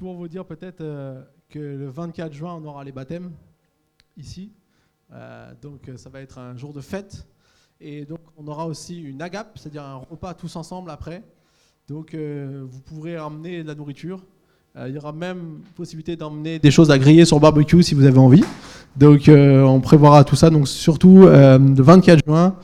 pour vous dire peut-être euh, que le 24 juin, on aura les baptêmes ici. Euh, donc euh, ça va être un jour de fête. Et donc on aura aussi une agape, c'est-à-dire un repas tous ensemble après. Donc vous pourrez emmener de la nourriture. il y aura même possibilité d'emmener des choses à griller sur barbecue si vous avez envie. Donc on prévoira tout ça. Donc surtout le 24 juin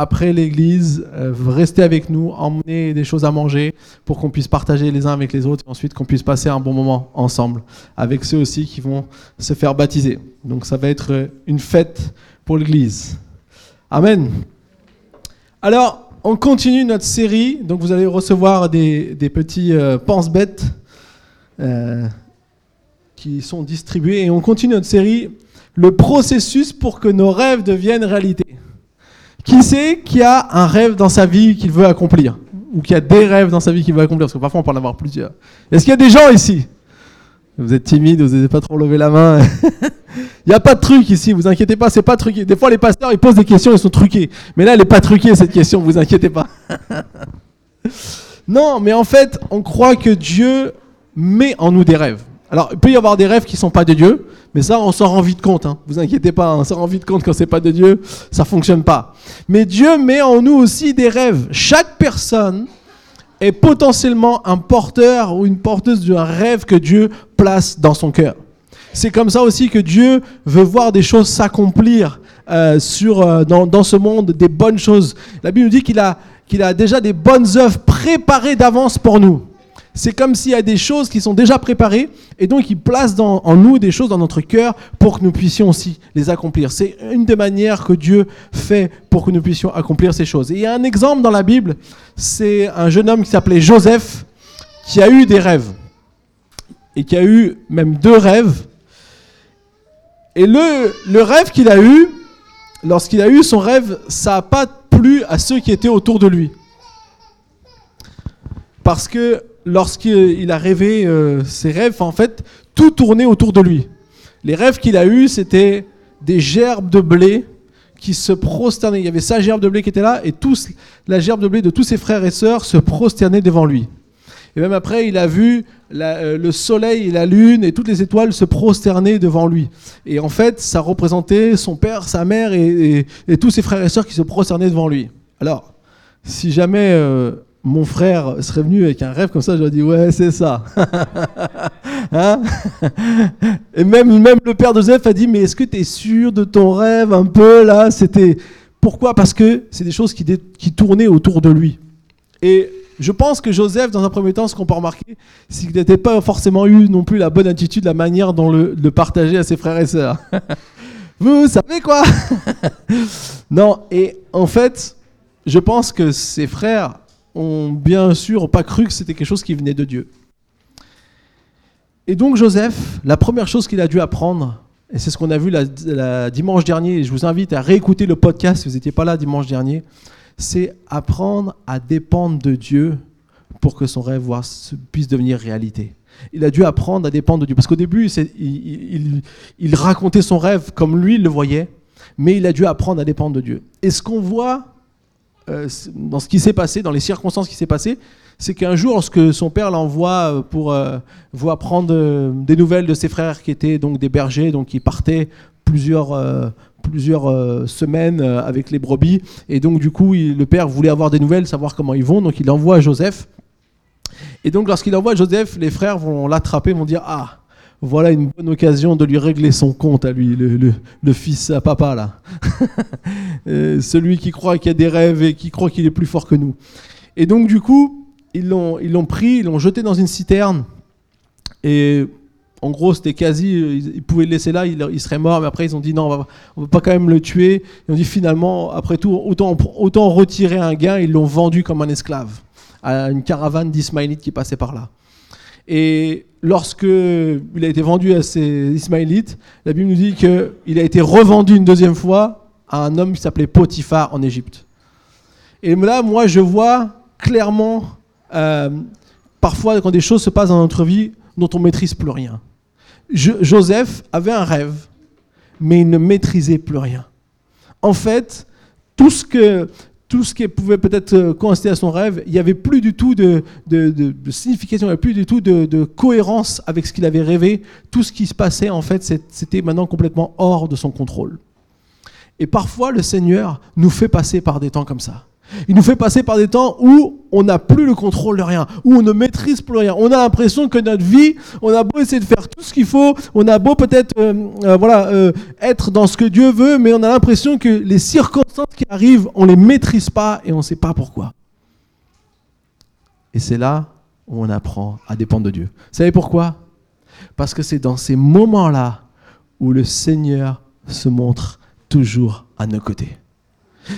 après l'église, euh, restez avec nous, emmenez des choses à manger pour qu'on puisse partager les uns avec les autres et ensuite qu'on puisse passer un bon moment ensemble avec ceux aussi qui vont se faire baptiser. Donc ça va être une fête pour l'église. Amen. Alors, on continue notre série. Donc vous allez recevoir des, petits euh, pense-bêtes euh, qui sont distribués et on continue notre série, le processus pour que nos rêves deviennent réalité. Qui c'est qui a un rêve dans sa vie qu'il veut accomplir Ou qui a des rêves dans sa vie qu'il veut accomplir? Parce que parfois on peut en avoir plusieurs. Est-ce qu'il y a des gens ici? Vous êtes timide, vous n'avez pas trop levé la main. Il n'y a pas de truc ici, vous inquiétez pas, c'est pas truqué. Des fois les pasteurs ils posent des questions, ils sont truqués. Mais là elle n'est pas truquée cette question, vous inquiétez pas. non, mais en fait on croit que Dieu met en nous des rêves. Alors, il peut y avoir des rêves qui ne sont pas de Dieu, mais ça, on s'en rend vite compte. Hein. Vous inquiétez pas, on s'en rend vite compte quand c'est pas de Dieu, ça fonctionne pas. Mais Dieu met en nous aussi des rêves. Chaque personne est potentiellement un porteur ou une porteuse d'un rêve que Dieu place dans son cœur. C'est comme ça aussi que Dieu veut voir des choses s'accomplir euh, sur euh, dans, dans, ce monde, des bonnes choses. La Bible nous dit qu'il a, qu'il a déjà des bonnes œuvres préparées d'avance pour nous. C'est comme s'il y a des choses qui sont déjà préparées et donc il place en nous des choses dans notre cœur pour que nous puissions aussi les accomplir. C'est une des manières que Dieu fait pour que nous puissions accomplir ces choses. Il y a un exemple dans la Bible, c'est un jeune homme qui s'appelait Joseph qui a eu des rêves et qui a eu même deux rêves. Et le, le rêve qu'il a eu, lorsqu'il a eu son rêve, ça n'a pas plu à ceux qui étaient autour de lui. Parce que lorsqu'il a rêvé euh, ses rêves, en fait, tout tournait autour de lui. Les rêves qu'il a eus, c'était des gerbes de blé qui se prosternaient. Il y avait sa gerbe de blé qui était là, et tous, la gerbe de blé de tous ses frères et sœurs se prosternaient devant lui. Et même après, il a vu euh, le soleil et la lune et toutes les étoiles se prosterner devant lui. Et en fait, ça représentait son père, sa mère et, tous ses frères et sœurs qui se prosternaient devant lui. Alors, si jamais euh, mon frère serait venu avec un rêve comme ça, j'aurais dit ouais, c'est ça. Hein et même, le père de Joseph a dit mais est-ce que tu es sûr de ton rêve un peu là? C'était pourquoi? Parce que c'est des choses qui, qui tournaient autour de lui. Et je pense que Joseph, dans un premier temps, ce qu'on peut remarquer, c'est qu'il n'était pas forcément eu non plus la bonne attitude, la manière dont le, le partager à ses frères et sœurs. Vous savez quoi? Non, et en fait, je pense que ses frères ont bien sûr pas cru que c'était quelque chose qui venait de Dieu. Et donc Joseph, la première chose qu'il a dû apprendre, et c'est ce qu'on a vu la, dimanche dernier, et je vous invite à réécouter le podcast si vous n'étiez pas là dimanche dernier, c'est apprendre à dépendre de Dieu pour que son rêve puisse devenir réalité. Il a dû apprendre à dépendre de Dieu. Parce qu'au début, il, il, racontait son rêve comme lui il le voyait, mais il a dû apprendre à dépendre de Dieu. Et ce qu'on voit dans ce qui s'est passé, dans les circonstances qui s'est passé, c'est qu'un jour, lorsque son père l'envoie euh, pour euh, voir prendre des nouvelles de ses frères qui étaient donc des bergers, donc qui partaient plusieurs, plusieurs semaines avec les brebis, et donc du coup, le père voulait avoir des nouvelles, savoir comment ils vont, donc il envoie Joseph. Et donc lorsqu'il envoie Joseph, les frères vont l'attraper, vont dire ah voilà une bonne occasion de lui régler son compte à lui, le, fils à papa là. Euh, celui qui croit qu'il y a des rêves et qui croit qu'il est plus fort que nous. Et donc du coup, ils l'ont, pris, ils l'ont jeté dans une citerne. Et en gros, c'était quasi, ils pouvaient le laisser là, il, serait mort, mais après ils ont dit non, on va, va pas quand même le tuer. Ils ont dit finalement, après tout, autant, autant retirer un gain, ils l'ont vendu comme un esclave à une caravane d'Ismaélites qui passait par là. Et lorsque il a été vendu à ces Ismaélites, la Bible nous dit qu'il a été revendu une deuxième fois à un homme qui s'appelait Potiphar en Égypte. Et là, moi, je vois clairement, euh, parfois, quand des choses se passent dans notre vie dont on ne maîtrise plus rien. Joseph avait un rêve, mais il ne maîtrisait plus rien. En fait, tout ce que, tout ce qui pouvait peut-être euh, coïncider à son rêve, il n'y avait plus du tout de, signification, il n'y avait plus du tout de, cohérence avec ce qu'il avait rêvé. Tout ce qui se passait, en fait, c'était maintenant complètement hors de son contrôle. Et parfois, le Seigneur nous fait passer par des temps comme ça. Il nous fait passer par des temps où on n'a plus le contrôle de rien, où on ne maîtrise plus rien. On a l'impression que notre vie, on a beau essayer de faire tout ce qu'il faut, on a beau peut-être euh, euh, voilà, euh, être dans ce que Dieu veut, mais on a l'impression que les circonstances qui arrivent, on ne les maîtrise pas et on ne sait pas pourquoi. Et c'est là où on apprend à dépendre de Dieu. Vous savez pourquoi? Parce que c'est dans ces moments-là où le Seigneur se montre toujours à nos côtés.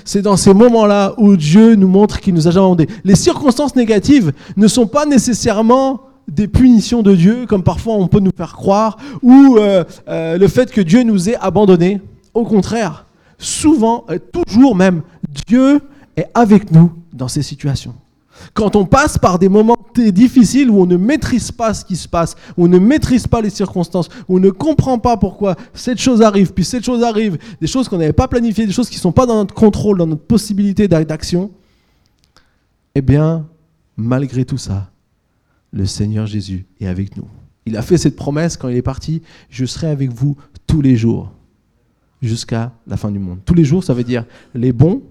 C'est dans ces moments-là où Dieu nous montre qu'il nous a jamais abandonnés. Les circonstances négatives ne sont pas nécessairement des punitions de Dieu, comme parfois on peut nous faire croire, ou euh, euh, le fait que Dieu nous ait abandonnés. Au contraire, souvent, toujours même, Dieu est avec nous dans ces situations. Quand on passe par des moments difficiles où on ne maîtrise pas ce qui se passe, où on ne maîtrise pas les circonstances, où on ne comprend pas pourquoi cette chose arrive, puis cette chose arrive, des choses qu'on n'avait pas planifiées, des choses qui ne sont pas dans notre contrôle, dans notre possibilité d'action, eh bien, malgré tout ça, le Seigneur Jésus est avec nous. Il a fait cette promesse quand il est parti, je serai avec vous tous les jours, jusqu'à la fin du monde. Tous les jours, ça veut dire les bons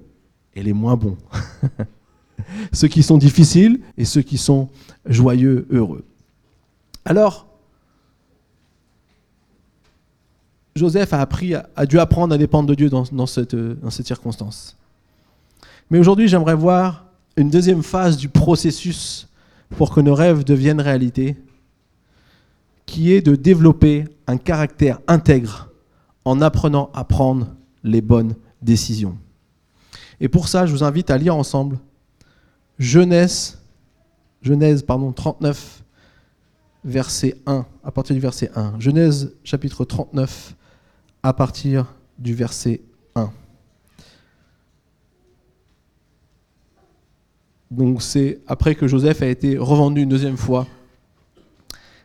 et les moins bons. ceux qui sont difficiles et ceux qui sont joyeux, heureux. Alors, Joseph a dû apprendre à dépendre de Dieu dans cette circonstance. Mais aujourd'hui, j'aimerais voir une deuxième phase du processus pour que nos rêves deviennent réalité, qui est de développer un caractère intègre en apprenant à prendre les bonnes décisions. Et pour ça, je vous invite à lire ensemble Genèse, Genèse pardon, 39, verset 1, à partir du verset 1. Genèse chapitre 39, à partir du verset 1. Donc c'est après que Joseph a été revendu une deuxième fois.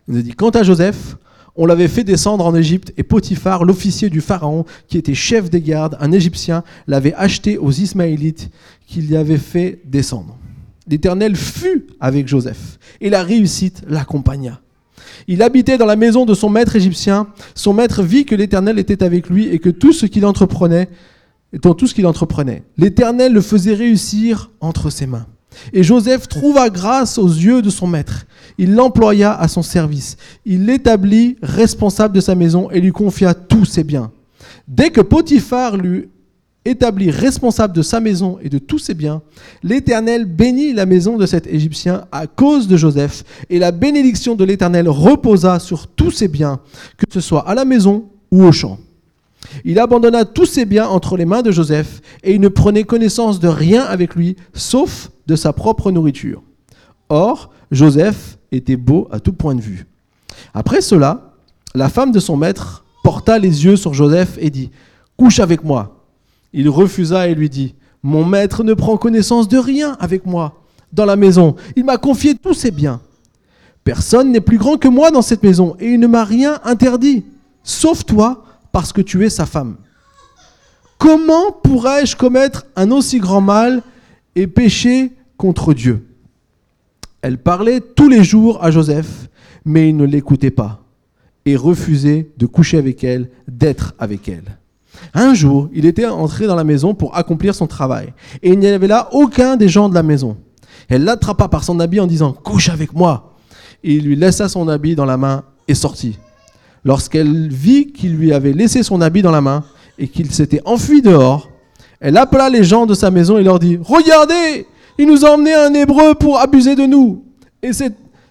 Il nous a dit, quant à Joseph, on l'avait fait descendre en Égypte et Potiphar, l'officier du Pharaon, qui était chef des gardes, un Égyptien, l'avait acheté aux Ismaélites qu'il y avait fait descendre l'Éternel fut avec Joseph, et la réussite l'accompagna. Il habitait dans la maison de son maître égyptien. Son maître vit que l'Éternel était avec lui et que tout ce qu'il entreprenait, tout ce qu'il entreprenait, l'Éternel le faisait réussir entre ses mains. Et Joseph trouva grâce aux yeux de son maître. Il l'employa à son service. Il l'établit responsable de sa maison et lui confia tous ses biens. Dès que Potiphar lui établi responsable de sa maison et de tous ses biens, l'Éternel bénit la maison de cet Égyptien à cause de Joseph, et la bénédiction de l'Éternel reposa sur tous ses biens, que ce soit à la maison ou au champ. Il abandonna tous ses biens entre les mains de Joseph, et il ne prenait connaissance de rien avec lui, sauf de sa propre nourriture. Or, Joseph était beau à tout point de vue. Après cela, la femme de son maître porta les yeux sur Joseph et dit, Couche avec moi. Il refusa et lui dit, Mon maître ne prend connaissance de rien avec moi dans la maison. Il m'a confié tous ses biens. Personne n'est plus grand que moi dans cette maison, et il ne m'a rien interdit, sauf toi, parce que tu es sa femme. Comment pourrais-je commettre un aussi grand mal et pécher contre Dieu? Elle parlait tous les jours à Joseph, mais il ne l'écoutait pas, et refusait de coucher avec elle, d'être avec elle. Un jour, il était entré dans la maison pour accomplir son travail, et il n'y avait là aucun des gens de la maison. Elle l'attrapa par son habit en disant ⁇ Couche avec moi !⁇ Et il lui laissa son habit dans la main et sortit. Lorsqu'elle vit qu'il lui avait laissé son habit dans la main et qu'il s'était enfui dehors, elle appela les gens de sa maison et leur dit ⁇ Regardez, il nous a emmené un Hébreu pour abuser de nous.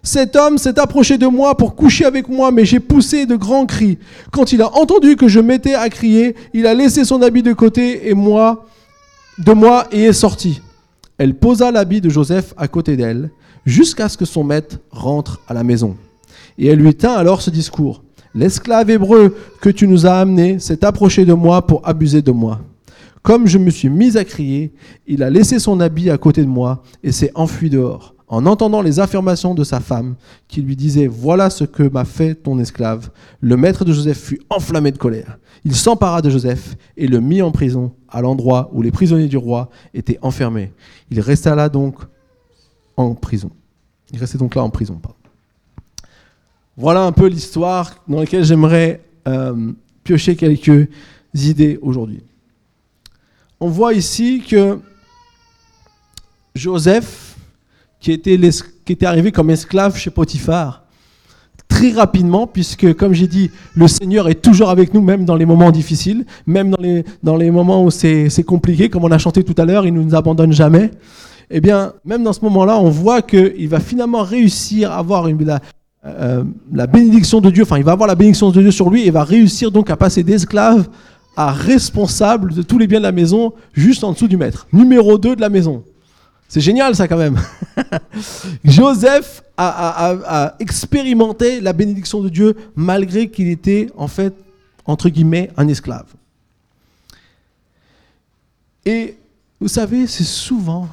Cet homme s'est approché de moi pour coucher avec moi, mais j'ai poussé de grands cris. Quand il a entendu que je m'étais à crier, il a laissé son habit de côté et moi, de moi et est sorti. Elle posa l'habit de Joseph à côté d'elle, jusqu'à ce que son maître rentre à la maison. Et elle lui tint alors ce discours. L'esclave hébreu que tu nous as amené s'est approché de moi pour abuser de moi. Comme je me suis mis à crier, il a laissé son habit à côté de moi et s'est enfui dehors. En entendant les affirmations de sa femme, qui lui disait Voilà ce que m'a fait ton esclave, le maître de Joseph fut enflammé de colère. Il s'empara de Joseph et le mit en prison, à l'endroit où les prisonniers du roi étaient enfermés. Il resta là donc en prison. Il restait donc là en prison. Voilà un peu l'histoire dans laquelle j'aimerais euh, piocher quelques idées aujourd'hui. On voit ici que Joseph, qui était, arrivé comme esclave chez Potiphar, très rapidement, puisque comme j'ai dit, le Seigneur est toujours avec nous, même dans les moments difficiles, même dans les, dans les moments où c'est compliqué, comme on a chanté tout à l'heure, il ne nous abandonne jamais. Eh bien, même dans ce moment-là, on voit qu'il va finalement réussir à avoir la, euh, la bénédiction de Dieu, enfin, il va avoir la bénédiction de Dieu sur lui et va réussir donc à passer d'esclave à responsable de tous les biens de la maison, juste en dessous du maître. Numéro 2 de la maison. C'est génial ça quand même. Joseph a, expérimenté la bénédiction de Dieu malgré qu'il était en fait, entre guillemets, un esclave. Et vous savez, c'est souvent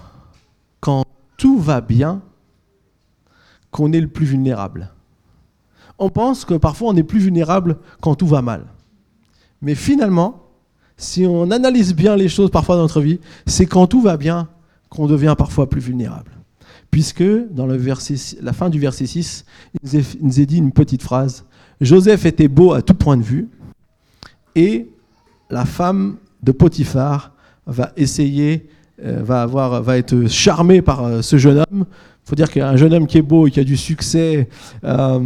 quand tout va bien qu'on est le plus vulnérable. On pense que parfois on est plus vulnérable quand tout va mal. Mais finalement, si on analyse bien les choses parfois dans notre vie, c'est quand tout va bien qu'on devient parfois plus vulnérable. Puisque dans la fin du verset 6, il nous est dit une petite phrase. Joseph était beau à tout point de vue et la femme de Potiphar va essayer, euh, va, avoir, va être charmée par euh, ce jeune homme. Il faut dire qu'un jeune homme qui est beau et qui a du succès, euh,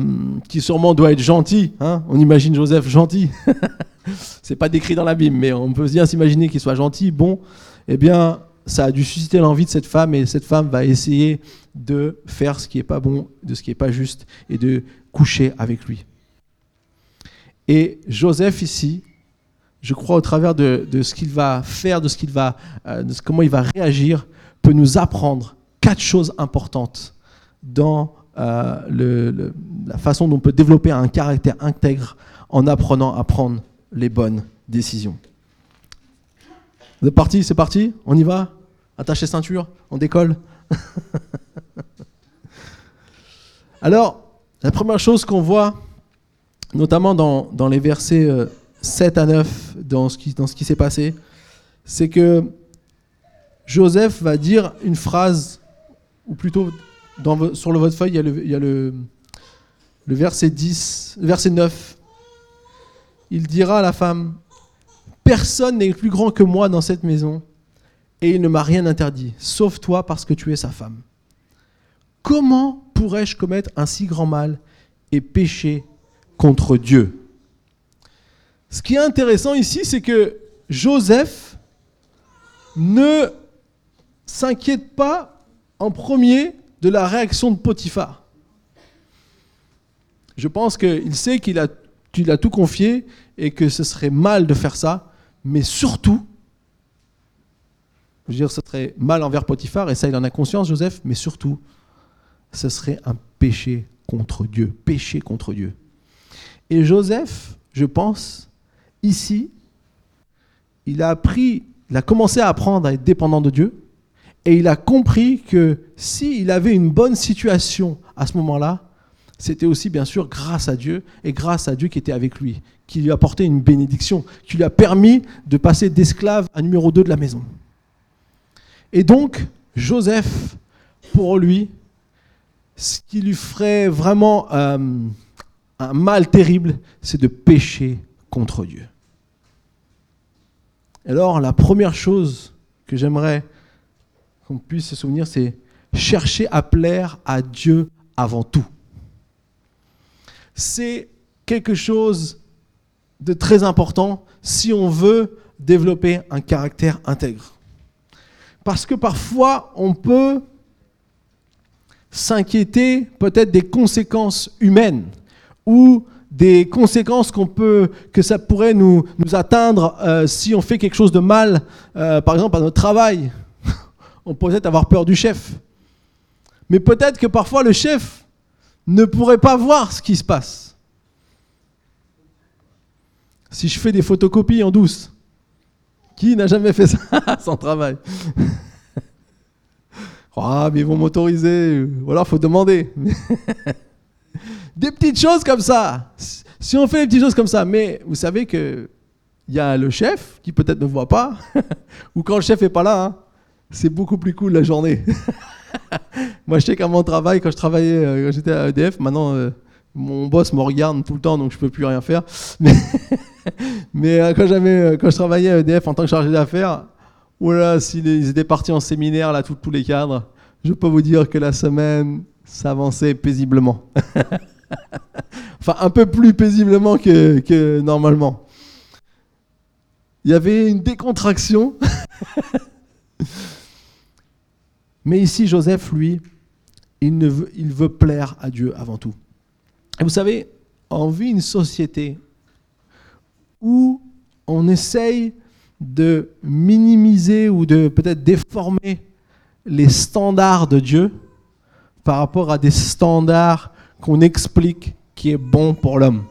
qui sûrement doit être gentil, hein. on imagine Joseph gentil. C'est pas décrit dans la Bible, mais on peut bien s'imaginer qu'il soit gentil, bon. Eh bien, ça a dû susciter l'envie de cette femme et cette femme va essayer de faire ce qui n'est pas bon, de ce qui n'est pas juste et de coucher avec lui. Et Joseph ici, je crois au travers de, ce qu'il va faire, de ce qu'il va, euh, comment il va réagir, peut nous apprendre quatre choses importantes dans euh, la façon dont on peut développer un caractère intègre en apprenant à prendre les bonnes décisions. Vous êtes parti, c'est parti, on y va? Attachez ceinture, on décolle. Alors, la première chose qu'on voit, notamment dans, dans, les versets 7 euh, à 9, dans ce qui, dans ce qui s'est passé, c'est que Joseph va dire une phrase, ou plutôt sur le, votre feuille, il y a le, verset 10, verset 9. Il dira à la femme, Personne n'est plus grand que moi dans cette maison et il ne m'a rien interdit, sauf toi parce que tu es sa femme. Comment pourrais-je commettre un si grand mal et pécher contre Dieu? Ce qui est intéressant ici, c'est que Joseph ne s'inquiète pas en premier de la réaction de Potiphar. Je pense qu'il sait qu'il a, a tout confié et que ce serait mal de faire ça, mais surtout, je veux dire, ce serait mal envers Potiphar, et ça, il en a conscience, Joseph, mais surtout, ce serait un péché contre Dieu, péché contre Dieu. Et Joseph, je pense, ici, il a appris, il a commencé à apprendre à être dépendant de Dieu, et il a compris que s'il avait une bonne situation à ce moment-là, c'était aussi bien sûr grâce à Dieu et grâce à Dieu qui était avec lui, qui lui a apporté une bénédiction, qui lui a permis de passer d'esclave à numéro 2 de la maison. Et donc, Joseph, pour lui, ce qui lui ferait vraiment euh, un mal terrible, c'est de pécher contre Dieu. Alors, la première chose que j'aimerais qu'on puisse se souvenir, c'est chercher à plaire à Dieu avant tout. C'est quelque chose de très important si on veut développer un caractère intègre. Parce que parfois, on peut s'inquiéter peut-être des conséquences humaines ou des conséquences qu'on peut, que ça pourrait nous, nous atteindre euh, si on fait quelque chose de mal, euh, par exemple à notre travail. on peut peut-être avoir peur du chef. Mais peut-être que parfois le chef ne pourrait pas voir ce qui se passe. Si je fais des photocopies en douce, qui n'a jamais fait ça son travail? Ah, mais ils vont m'autoriser. Ou alors, faut demander. des petites choses comme ça. Si on fait des petites choses comme ça, mais vous savez que il y a le chef qui peut-être ne voit pas, ou quand le chef est pas là, hein, c'est beaucoup plus cool la journée. Moi, je sais qu'à mon travail, quand je travaillais, euh, quand j'étais à EDF, maintenant, euh, mon boss me regarde tout le temps, donc je peux plus rien faire. Mais, mais euh, quand, j'avais, quand je travaillais à EDF en tant que chargé d'affaires, voilà, s'ils étaient partis en séminaire, là, tous les cadres, je peux vous dire que la semaine s'avançait paisiblement. enfin, un peu plus paisiblement que, que normalement. Il y avait une décontraction. Mais ici, Joseph, lui, il, ne veut, il veut plaire à Dieu avant tout. Et vous savez, on vit une société où on essaye de minimiser ou de peut-être déformer les standards de Dieu par rapport à des standards qu'on explique qui est bon pour l'homme.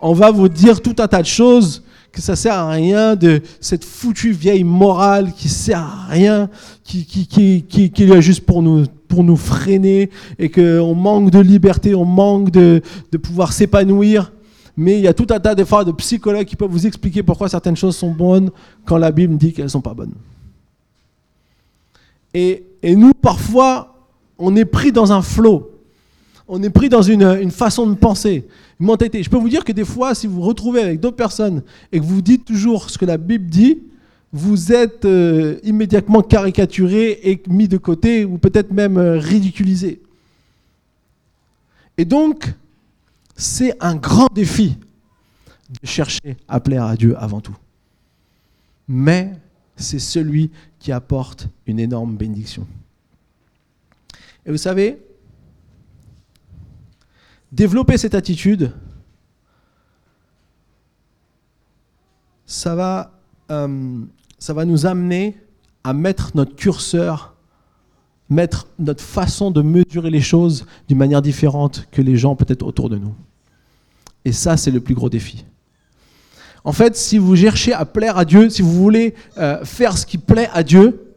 On va vous dire tout un tas de choses que ça sert à rien de cette foutue vieille morale qui sert à rien, qui, qui, qui, qui, qui est juste pour nous, pour nous freiner et qu'on manque de liberté, on manque de, de pouvoir s'épanouir. Mais il y a tout un tas de fois de psychologues qui peuvent vous expliquer pourquoi certaines choses sont bonnes quand la Bible dit qu'elles ne sont pas bonnes. Et, et, nous, parfois, on est pris dans un flot. On est pris dans une, une façon de penser. Je peux vous dire que des fois, si vous vous retrouvez avec d'autres personnes et que vous dites toujours ce que la Bible dit, vous êtes euh, immédiatement caricaturé et mis de côté ou peut-être même euh, ridiculisé. Et donc, c'est un grand défi de chercher à plaire à Dieu avant tout. Mais c'est celui qui apporte une énorme bénédiction. Et vous savez, Développer cette attitude, ça va, euh, ça va nous amener à mettre notre curseur, mettre notre façon de mesurer les choses d'une manière différente que les gens peut-être autour de nous. Et ça, c'est le plus gros défi. En fait, si vous cherchez à plaire à Dieu, si vous voulez euh, faire ce qui plaît à Dieu,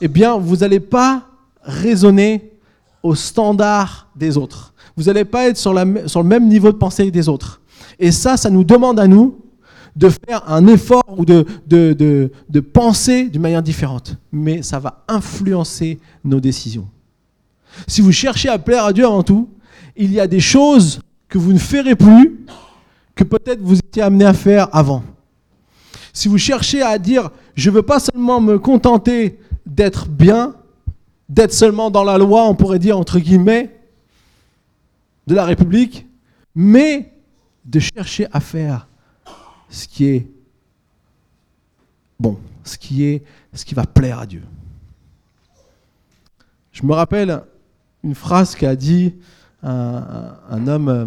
eh bien, vous n'allez pas raisonner au standard des autres vous n'allez pas être sur, le même niveau de pensée des autres. Et ça, ça nous demande à nous de faire un effort ou de, de, penser d'une manière différente. Mais ça va influencer nos décisions. Si vous cherchez à plaire à Dieu avant tout, il y a des choses que vous ne ferez plus que peut-être vous étiez amené à faire avant. Si vous cherchez à dire, je ne veux pas seulement me contenter d'être bien, d'être seulement dans la loi, on pourrait dire entre guillemets, de la République, mais de chercher à faire ce qui est bon, ce qui, est, ce qui va plaire à Dieu. Je me rappelle une phrase qu'a dit un, homme euh,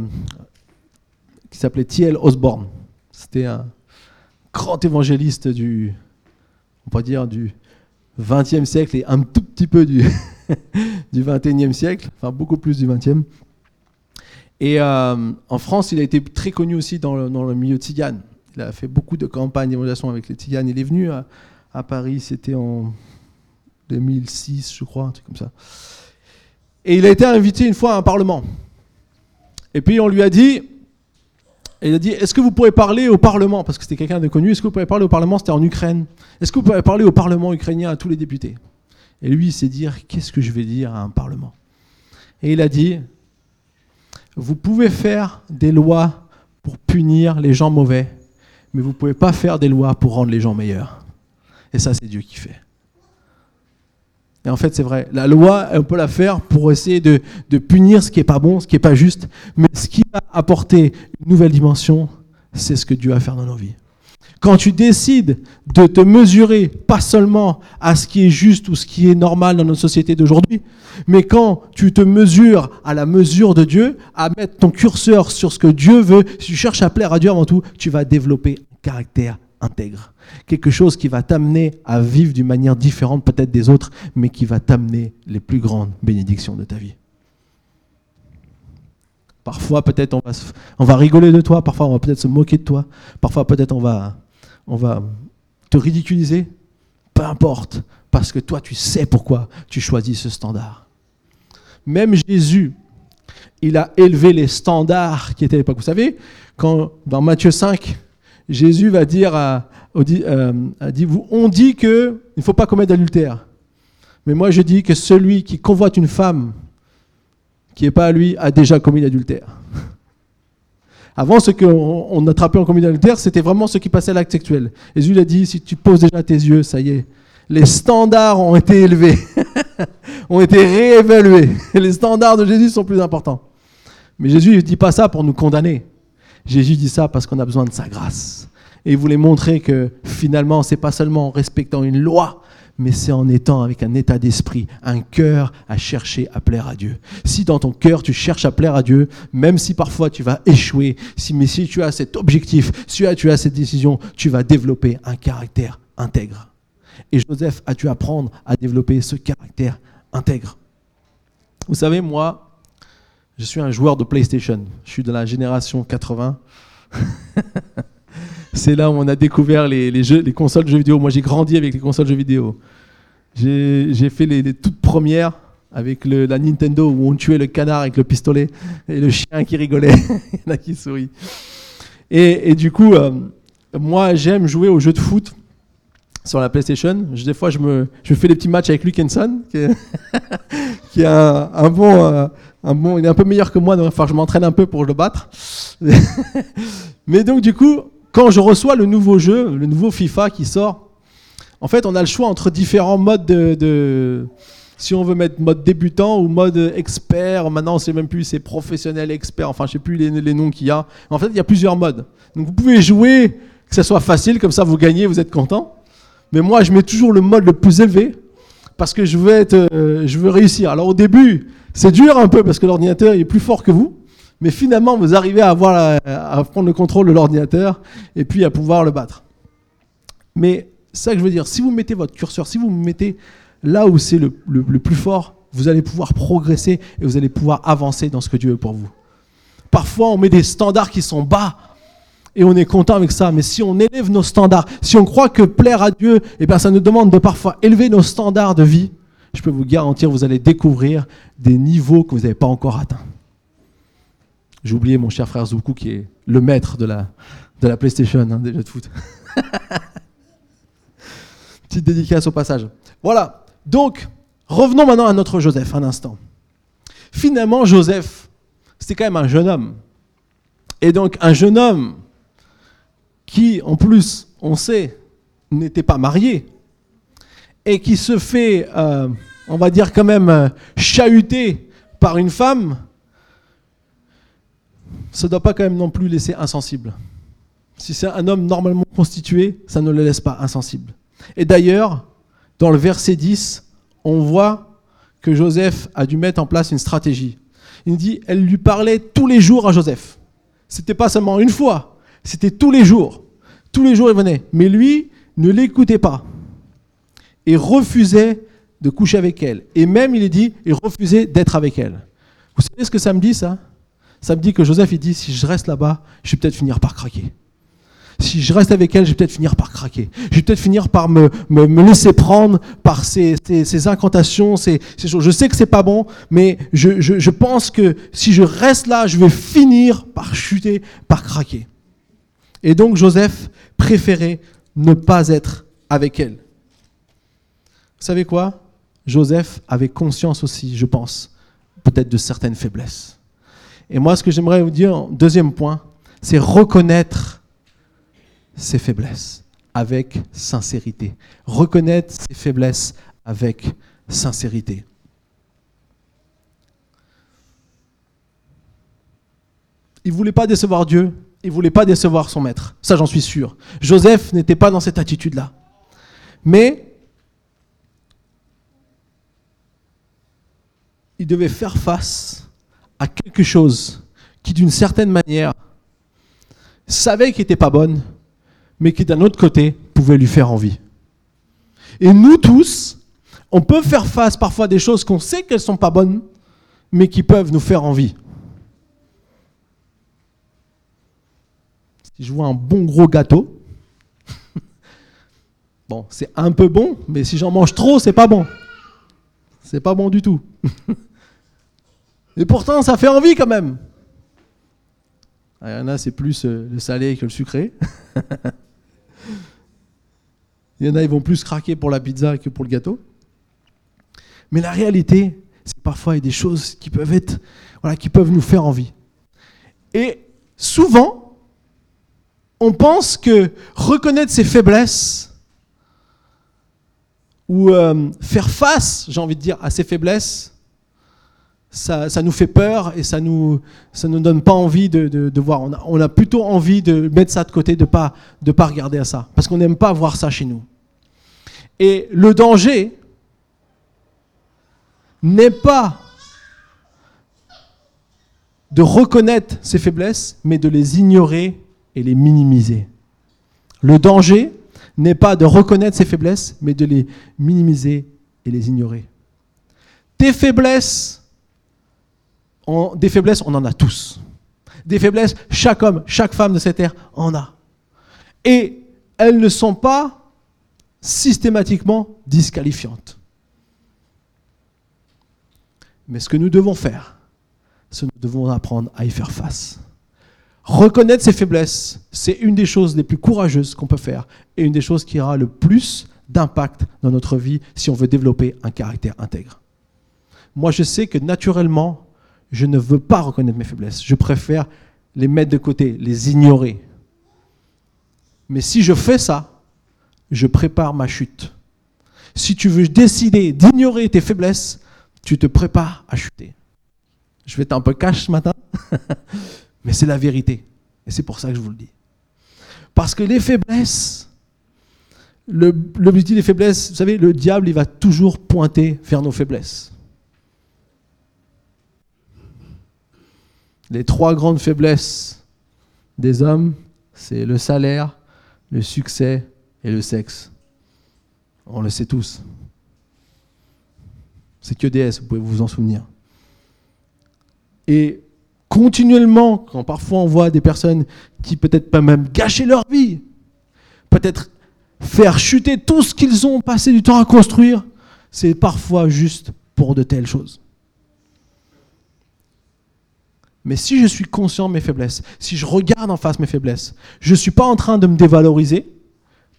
qui s'appelait T.L. Osborne. C'était un grand évangéliste du, on peut dire, du 20e siècle et un tout petit peu du, du 21e siècle, enfin beaucoup plus du 20e. Et euh, en France, il a été très connu aussi dans le, milieu tzigane. Il a fait beaucoup de campagnes d'évaluation avec les tziganes. Il est venu à, Paris, c'était en 2006, je crois, un truc comme ça. Et il a été invité une fois à un parlement. Et puis on lui a dit, il a dit, est-ce que vous pourrez parler au Parlement? Parce que c'était quelqu'un de connu. Est-ce que vous pouvez parler au Parlement? C'était en Ukraine. Est-ce que vous pouvez parler au Parlement ukrainien à tous les députés? Et lui, il s'est dit, qu'est-ce que je vais dire à un Parlement? Et il a dit, vous pouvez faire des lois pour punir les gens mauvais, mais vous ne pouvez pas faire des lois pour rendre les gens meilleurs. Et ça, c'est Dieu qui fait. Et en fait, c'est vrai. La loi, on peut la faire pour essayer de, punir ce qui n'est pas bon, ce qui n'est pas juste. Mais ce qui va apporter une nouvelle dimension, c'est ce que Dieu va faire dans nos vies. Quand tu décides de te mesurer pas seulement à ce qui est juste ou ce qui est normal dans notre société d'aujourd'hui, mais quand tu te mesures à la mesure de Dieu, à mettre ton curseur sur ce que Dieu veut, si tu cherches à plaire à Dieu avant tout, tu vas développer un caractère intègre. Quelque chose qui va t'amener à vivre d'une manière différente peut-être des autres, mais qui va t'amener les plus grandes bénédictions de ta vie. Parfois, peut-être, on va, on va rigoler de toi, parfois, on va peut-être se moquer de toi, parfois, peut-être, on va on va te ridiculiser, peu importe. parce que toi, tu sais pourquoi tu choisis ce standard. Même Jésus, il a élevé les standards qui étaient à l'époque. Vous savez, quand dans Matthieu 5, Jésus va dire euh, on dit qu'il ne faut pas commettre d'adultère. Mais moi, je dis que celui qui convoite une femme qui n'est pas à lui a déjà commis l'adultère. Avant, ce qu'on attrapait en commis d'adultère, c'était vraiment ce qui passait à l'acte sexuel. Jésus a dit, si tu poses déjà tes yeux, ça y est, les standards ont été élevés, ont été réévalués. Les standards de Jésus sont plus importants. Mais Jésus ne dit pas ça pour nous condamner. Jésus dit ça parce qu'on a besoin de sa grâce. Et il voulait montrer que finalement, c'est pas seulement en respectant une loi, mais c'est en étant avec un état d'esprit, un cœur à chercher à plaire à Dieu. Si dans ton cœur tu cherches à plaire à Dieu, même si parfois tu vas échouer, si, mais si tu as cet objectif, si tu as cette décision, tu vas développer un caractère intègre. Et Joseph a dû apprendre à développer ce caractère intègre? Vous savez, moi, je suis un joueur de PlayStation. Je suis de la génération 80. c'est là où on a découvert les, consoles de jeux vidéo. Moi, j'ai grandi avec les consoles de jeux vidéo. J'ai fait les, toutes premières avec la Nintendo où on tuait le canard avec le pistolet et le chien qui rigolait. Qui sourient. Et, du coup, euh, moi, j'aime jouer aux jeux de foot sur la PlayStation. des fois, je me, fais des petits matchs avec Luke Henson, qui est, un, bon, euh, un bon. Il est un peu meilleur que moi, donc il je m'entraîne un peu pour le battre. Mais donc, du coup, quand je reçois le nouveau jeu, le nouveau FIFA qui sort, en fait, on a le choix entre différents modes de, si on veut mettre mode débutant ou mode expert. Maintenant, on sait même plus, c'est professionnel, expert. Enfin, je sais plus les, noms qu'il y a. En fait, il y a plusieurs modes. Donc, vous pouvez jouer, que ce soit facile, comme ça, vous gagnez, vous êtes content. Mais moi, je mets toujours le mode le plus élevé parce que je veux être, euh, je veux réussir. Alors, au début, c'est dur un peu parce que l'ordinateur est plus fort que vous mais finalement vous arrivez à, avoir à prendre le contrôle de l'ordinateur et puis à pouvoir le battre. Mais ça que je veux dire, si vous mettez votre curseur, si vous mettez là où c'est le, plus fort, vous allez pouvoir progresser et vous allez pouvoir avancer dans ce que Dieu veut pour vous. Parfois, on met des standards qui sont bas et on est content avec ça. Mais si on élève nos standards, si on croit que plaire à Dieu, eh bien, ça nous demande de parfois élever nos standards de vie, je peux vous garantir, vous allez découvrir des niveaux que vous n'avez pas encore atteints. J'ai oublié mon cher frère Zoukou qui est le maître de la, de la PlayStation, hein, des jeux de foot. Petite dédicace au passage. Voilà. Donc, revenons maintenant à notre Joseph un instant. Finalement, Joseph, c'était quand même un jeune homme. Et donc, un jeune homme qui, en plus, on sait, n'était pas marié et qui se fait, euh, on va dire quand même, euh, chahuter par une femme ça ne doit pas quand même non plus laisser insensible. Si c'est un homme normalement constitué, ça ne le laisse pas insensible. Et d'ailleurs, dans le verset 10, on voit que Joseph a dû mettre en place une stratégie. Il dit, elle lui parlait tous les jours à Joseph. C'était pas seulement une fois, c'était tous les jours. Tous les jours, il venait. Mais lui ne l'écoutait pas et refusait de coucher avec elle. Et même, il est dit, il refusait d'être avec elle. Vous savez ce que ça me dit, ça? Ça me dit que Joseph, il dit, si je reste là-bas, je vais peut-être finir par craquer. Si je reste avec elle, je vais peut-être finir par craquer. Je vais peut-être finir par me, me, laisser prendre par ces, ces, incantations, ces, choses. Je sais que c'est pas bon, mais je, je, je pense que si je reste là, je vais finir par chuter, par craquer. Et donc Joseph préférait ne pas être avec elle. Vous savez quoi? Joseph avait conscience aussi, je pense, peut-être de certaines faiblesses. Et moi, ce que j'aimerais vous dire, deuxième point, c'est reconnaître ses faiblesses avec sincérité. Reconnaître ses faiblesses avec sincérité. Il ne voulait pas décevoir Dieu, il ne voulait pas décevoir son maître. Ça, j'en suis sûr. Joseph n'était pas dans cette attitude-là. Mais il devait faire face à quelque chose qui, d'une certaine manière, savait qu'il n'était pas bonne, mais qui, d'un autre côté, pouvait lui faire envie. Et nous tous, on peut faire face parfois à des choses qu'on sait qu'elles ne sont pas bonnes, mais qui peuvent nous faire envie. Si je vois un bon gros gâteau, Bon, c'est un peu bon, mais si j'en mange trop, c'est pas bon. C'est pas bon du tout. Et pourtant, ça fait envie quand même. Ah, il y en a, c'est plus euh, le salé que le sucré. il y en a, ils vont plus craquer pour la pizza que pour le gâteau. Mais la réalité, c'est parfois il y a des choses qui peuvent être, voilà, qui peuvent nous faire envie. Et souvent, on pense que reconnaître ses faiblesses ou euh, faire face, j'ai envie de dire, à ses faiblesses, ça, nous fait peur et ça nous, ça nous donne pas envie de, voir. On a, plutôt envie de mettre ça de côté, de pas, de pas regarder à ça, parce qu'on n'aime pas voir ça chez nous. Et le danger n'est pas de reconnaître ses faiblesses, mais de les ignorer et les minimiser. Le danger n'est pas de reconnaître ses faiblesses, mais de les minimiser et les ignorer. Tes faiblesses, des faiblesses, on en a tous. Des faiblesses, chaque homme, chaque femme de cette terre en a. Et elles ne sont pas systématiquement disqualifiantes. Mais ce que nous devons faire, c'est que nous devons apprendre à y faire face. Reconnaître ses faiblesses, c'est une des choses les plus courageuses qu'on peut faire et une des choses qui aura le plus d'impact dans notre vie si on veut développer un caractère intègre. Moi, je sais que naturellement, je ne veux pas reconnaître mes faiblesses. Je préfère les mettre de côté, les ignorer. Mais si je fais ça, je prépare ma chute. Si tu veux décider d'ignorer tes faiblesses, tu te prépares à chuter. Je vais être un peu cash ce matin, mais c'est la vérité. Et c'est pour ça que je vous le dis. Parce que les faiblesses, l'objectif des faiblesses, vous savez, le diable, il va toujours pointer vers nos faiblesses. Les trois grandes faiblesses des hommes, c'est le salaire, le succès et le sexe. On le sait tous. C'est que DS, vous pouvez vous en souvenir. Et continuellement, quand parfois on voit des personnes qui peut-être pas même gâcher leur vie, peut-être faire chuter tout ce qu'ils ont passé du temps à construire, c'est parfois juste pour de telles choses. Mais si je suis conscient de mes faiblesses, si je regarde en face mes faiblesses, je ne suis pas en train de me dévaloriser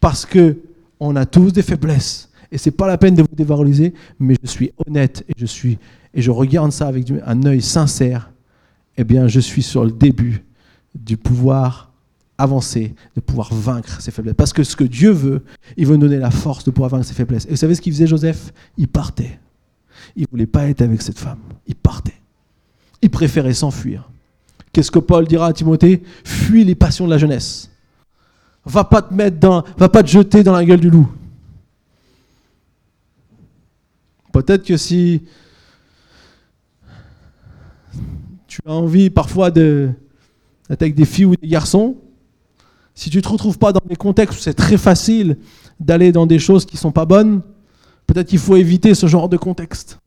parce que on a tous des faiblesses et c'est pas la peine de vous dévaloriser, mais je suis honnête et je suis et je regarde ça avec un œil sincère, eh bien, je suis sur le début du pouvoir avancer, de pouvoir vaincre ses faiblesses. Parce que ce que Dieu veut, il veut nous donner la force de pouvoir vaincre ses faiblesses. Et vous savez ce qu'il faisait Joseph? Il partait. Il ne voulait pas être avec cette femme. Il partait. Il préférait s'enfuir. Qu'est-ce que Paul dira à Timothée Fuis les passions de la jeunesse. Va pas te mettre dans, va pas te jeter dans la gueule du loup. Peut-être que si tu as envie parfois d'être avec des filles ou des garçons, si tu ne te retrouves pas dans des contextes où c'est très facile d'aller dans des choses qui ne sont pas bonnes, peut-être qu'il faut éviter ce genre de contexte.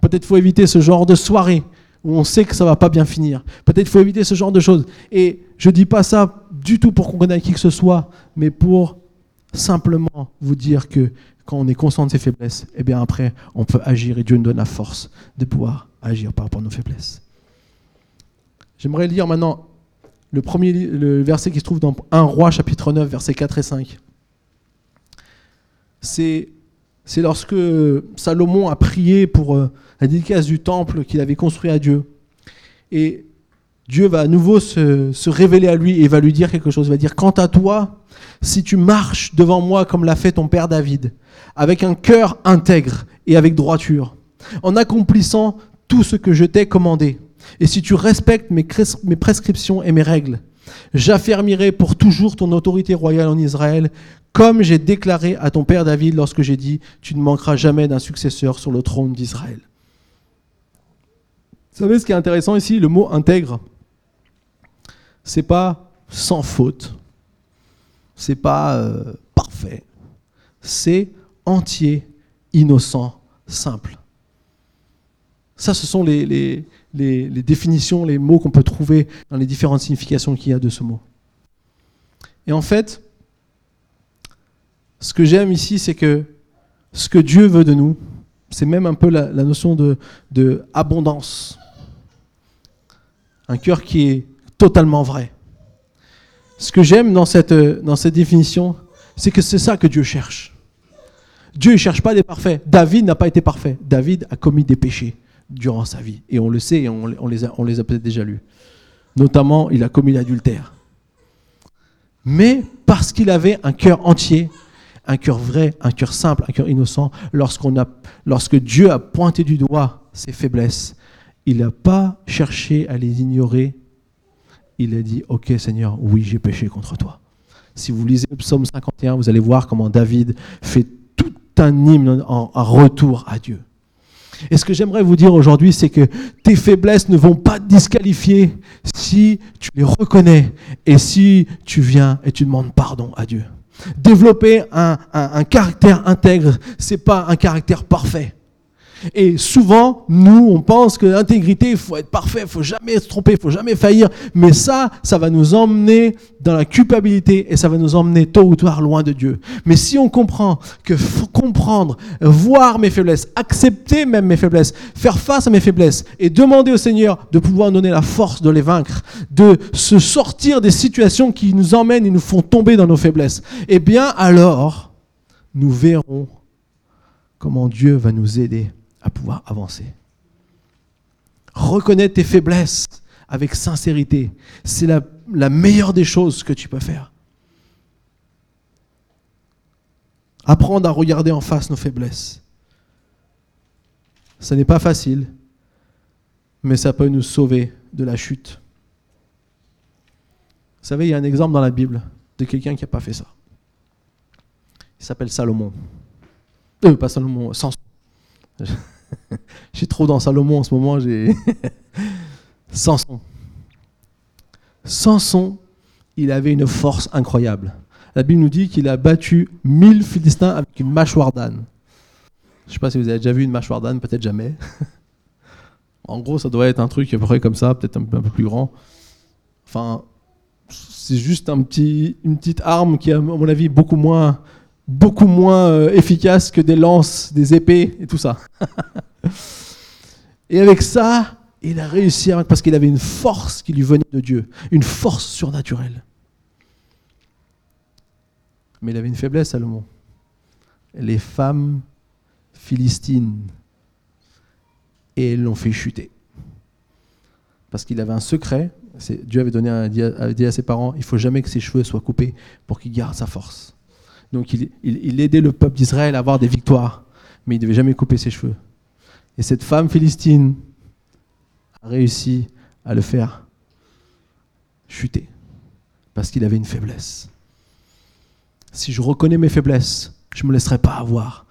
Peut-être qu'il faut éviter ce genre de soirée où on sait que ça va pas bien finir. Peut-être qu'il faut éviter ce genre de choses. Et je ne dis pas ça du tout pour qu'on connaisse qui que ce soit, mais pour simplement vous dire que quand on est conscient de ses faiblesses, eh bien après, on peut agir et Dieu nous donne la force de pouvoir agir par rapport à nos faiblesses. J'aimerais lire maintenant le premier verset qui se trouve dans 1 Roi chapitre 9 versets 4 et 5. C'est c'est lorsque Salomon a prié pour euh, la dédicace du temple qu'il avait construit à Dieu. Et Dieu va à nouveau se, révéler à lui et va lui dire quelque chose. Il va dire, quant à toi, si tu marches devant moi comme l'a fait ton père David, avec un cœur intègre et avec droiture, en accomplissant tout ce que je t'ai commandé, et si tu respectes mes, prescriptions et mes règles, j'affermirai pour toujours ton autorité royale en Israël, comme j'ai déclaré à ton père David lorsque j'ai dit, tu ne manqueras jamais d'un successeur sur le trône d'Israël. Vous savez ce qui est intéressant ici, le mot intègre, c'est pas sans faute, c'est pas euh, parfait, c'est entier, innocent, simple. Ça, ce sont les, les, définitions, les mots qu'on peut trouver dans les différentes significations qu'il y a de ce mot. Et en fait, Ce que j'aime ici, c'est que ce que Dieu veut de nous, c'est même un peu la, notion de. Un cœur qui est totalement vrai. Ce que j'aime dans cette, définition, c'est que c'est ça que Dieu cherche. Dieu ne cherche pas des parfaits. David n'a pas été parfait. David a commis des péchés durant sa vie. Et on le sait, on, les on les a peut-être déjà lus. Notamment, il a commis l'adultère. Mais parce qu'il avait un cœur entier, un cœur vrai, un cœur simple, un cœur innocent, lorsqu'on lorsque Dieu a pointé du doigt ses faiblesses, il n'a pas cherché à les ignorer. Il a dit, OK Seigneur, oui, j'ai péché contre toi. Si vous lisez le psaume 51, vous allez voir comment David fait tout un hymne en retour à Dieu. Et ce que j'aimerais vous dire aujourd'hui, c'est que tes faiblesses ne vont pas te disqualifier si tu les reconnais et si tu viens et tu demandes pardon à Dieu. Développer un, caractère intègre, c'est pas un caractère parfait. Et souvent, nous, on pense que l'intégrité, il faut être parfait, il faut jamais se tromper, il faut jamais faillir. Mais ça, ça va nous emmener dans la culpabilité et ça va nous emmener tôt ou tard loin de Dieu. Mais si on comprend que comprendre, voir mes faiblesses, accepter même mes faiblesses, faire face à mes faiblesses et demander au Seigneur de pouvoir donner la force de les vaincre, de se sortir des situations qui nous emmènent et nous font tomber dans nos faiblesses, eh bien alors, nous verrons comment Dieu va nous aider à pouvoir avancer. Reconnaître tes faiblesses avec sincérité, c'est la, meilleure des choses que tu peux faire. Apprendre à regarder en face nos faiblesses. Ce n'est pas facile, mais ça peut nous sauver de la chute. Vous savez, il y a un exemple dans la Bible de quelqu'un qui n'a pas fait ça. Il s'appelle Salomon. Euh, pas Salomon, Samson. j'ai trop dans Salomon en ce moment, j'ai. Samson. Samson, il avait une force incroyable. La Bible nous dit qu'il a battu mille Philistins avec une mâchoire d'âne. Je ne sais pas si vous avez déjà vu une mâchoire d'âne, peut-être jamais. en gros, ça doit être un truc à peu près comme ça, peut-être un, peu plus grand. Enfin, c'est juste une petite arme qui, à mon avis, beaucoup moins beaucoup moins euh, efficace que des lances, des épées et tout ça. et avec ça, il a réussi parce qu'il avait une force qui lui venait de Dieu, une force surnaturelle. Mais il avait une faiblesse, Salomon. Les femmes philistines. Et elles l'ont fait chuter. Parce qu'il avait un secret. Dieu avait donné dit à ses parents, il faut jamais que ses cheveux soient coupés pour qu'il garde sa force. Donc il, aidait le peuple d'Israël à avoir des victoires, mais il ne devait jamais couper ses cheveux. Et cette femme philistine a réussi à le faire chuter, parce qu'il avait une faiblesse. Si je reconnais mes faiblesses, je ne me laisserai pas avoir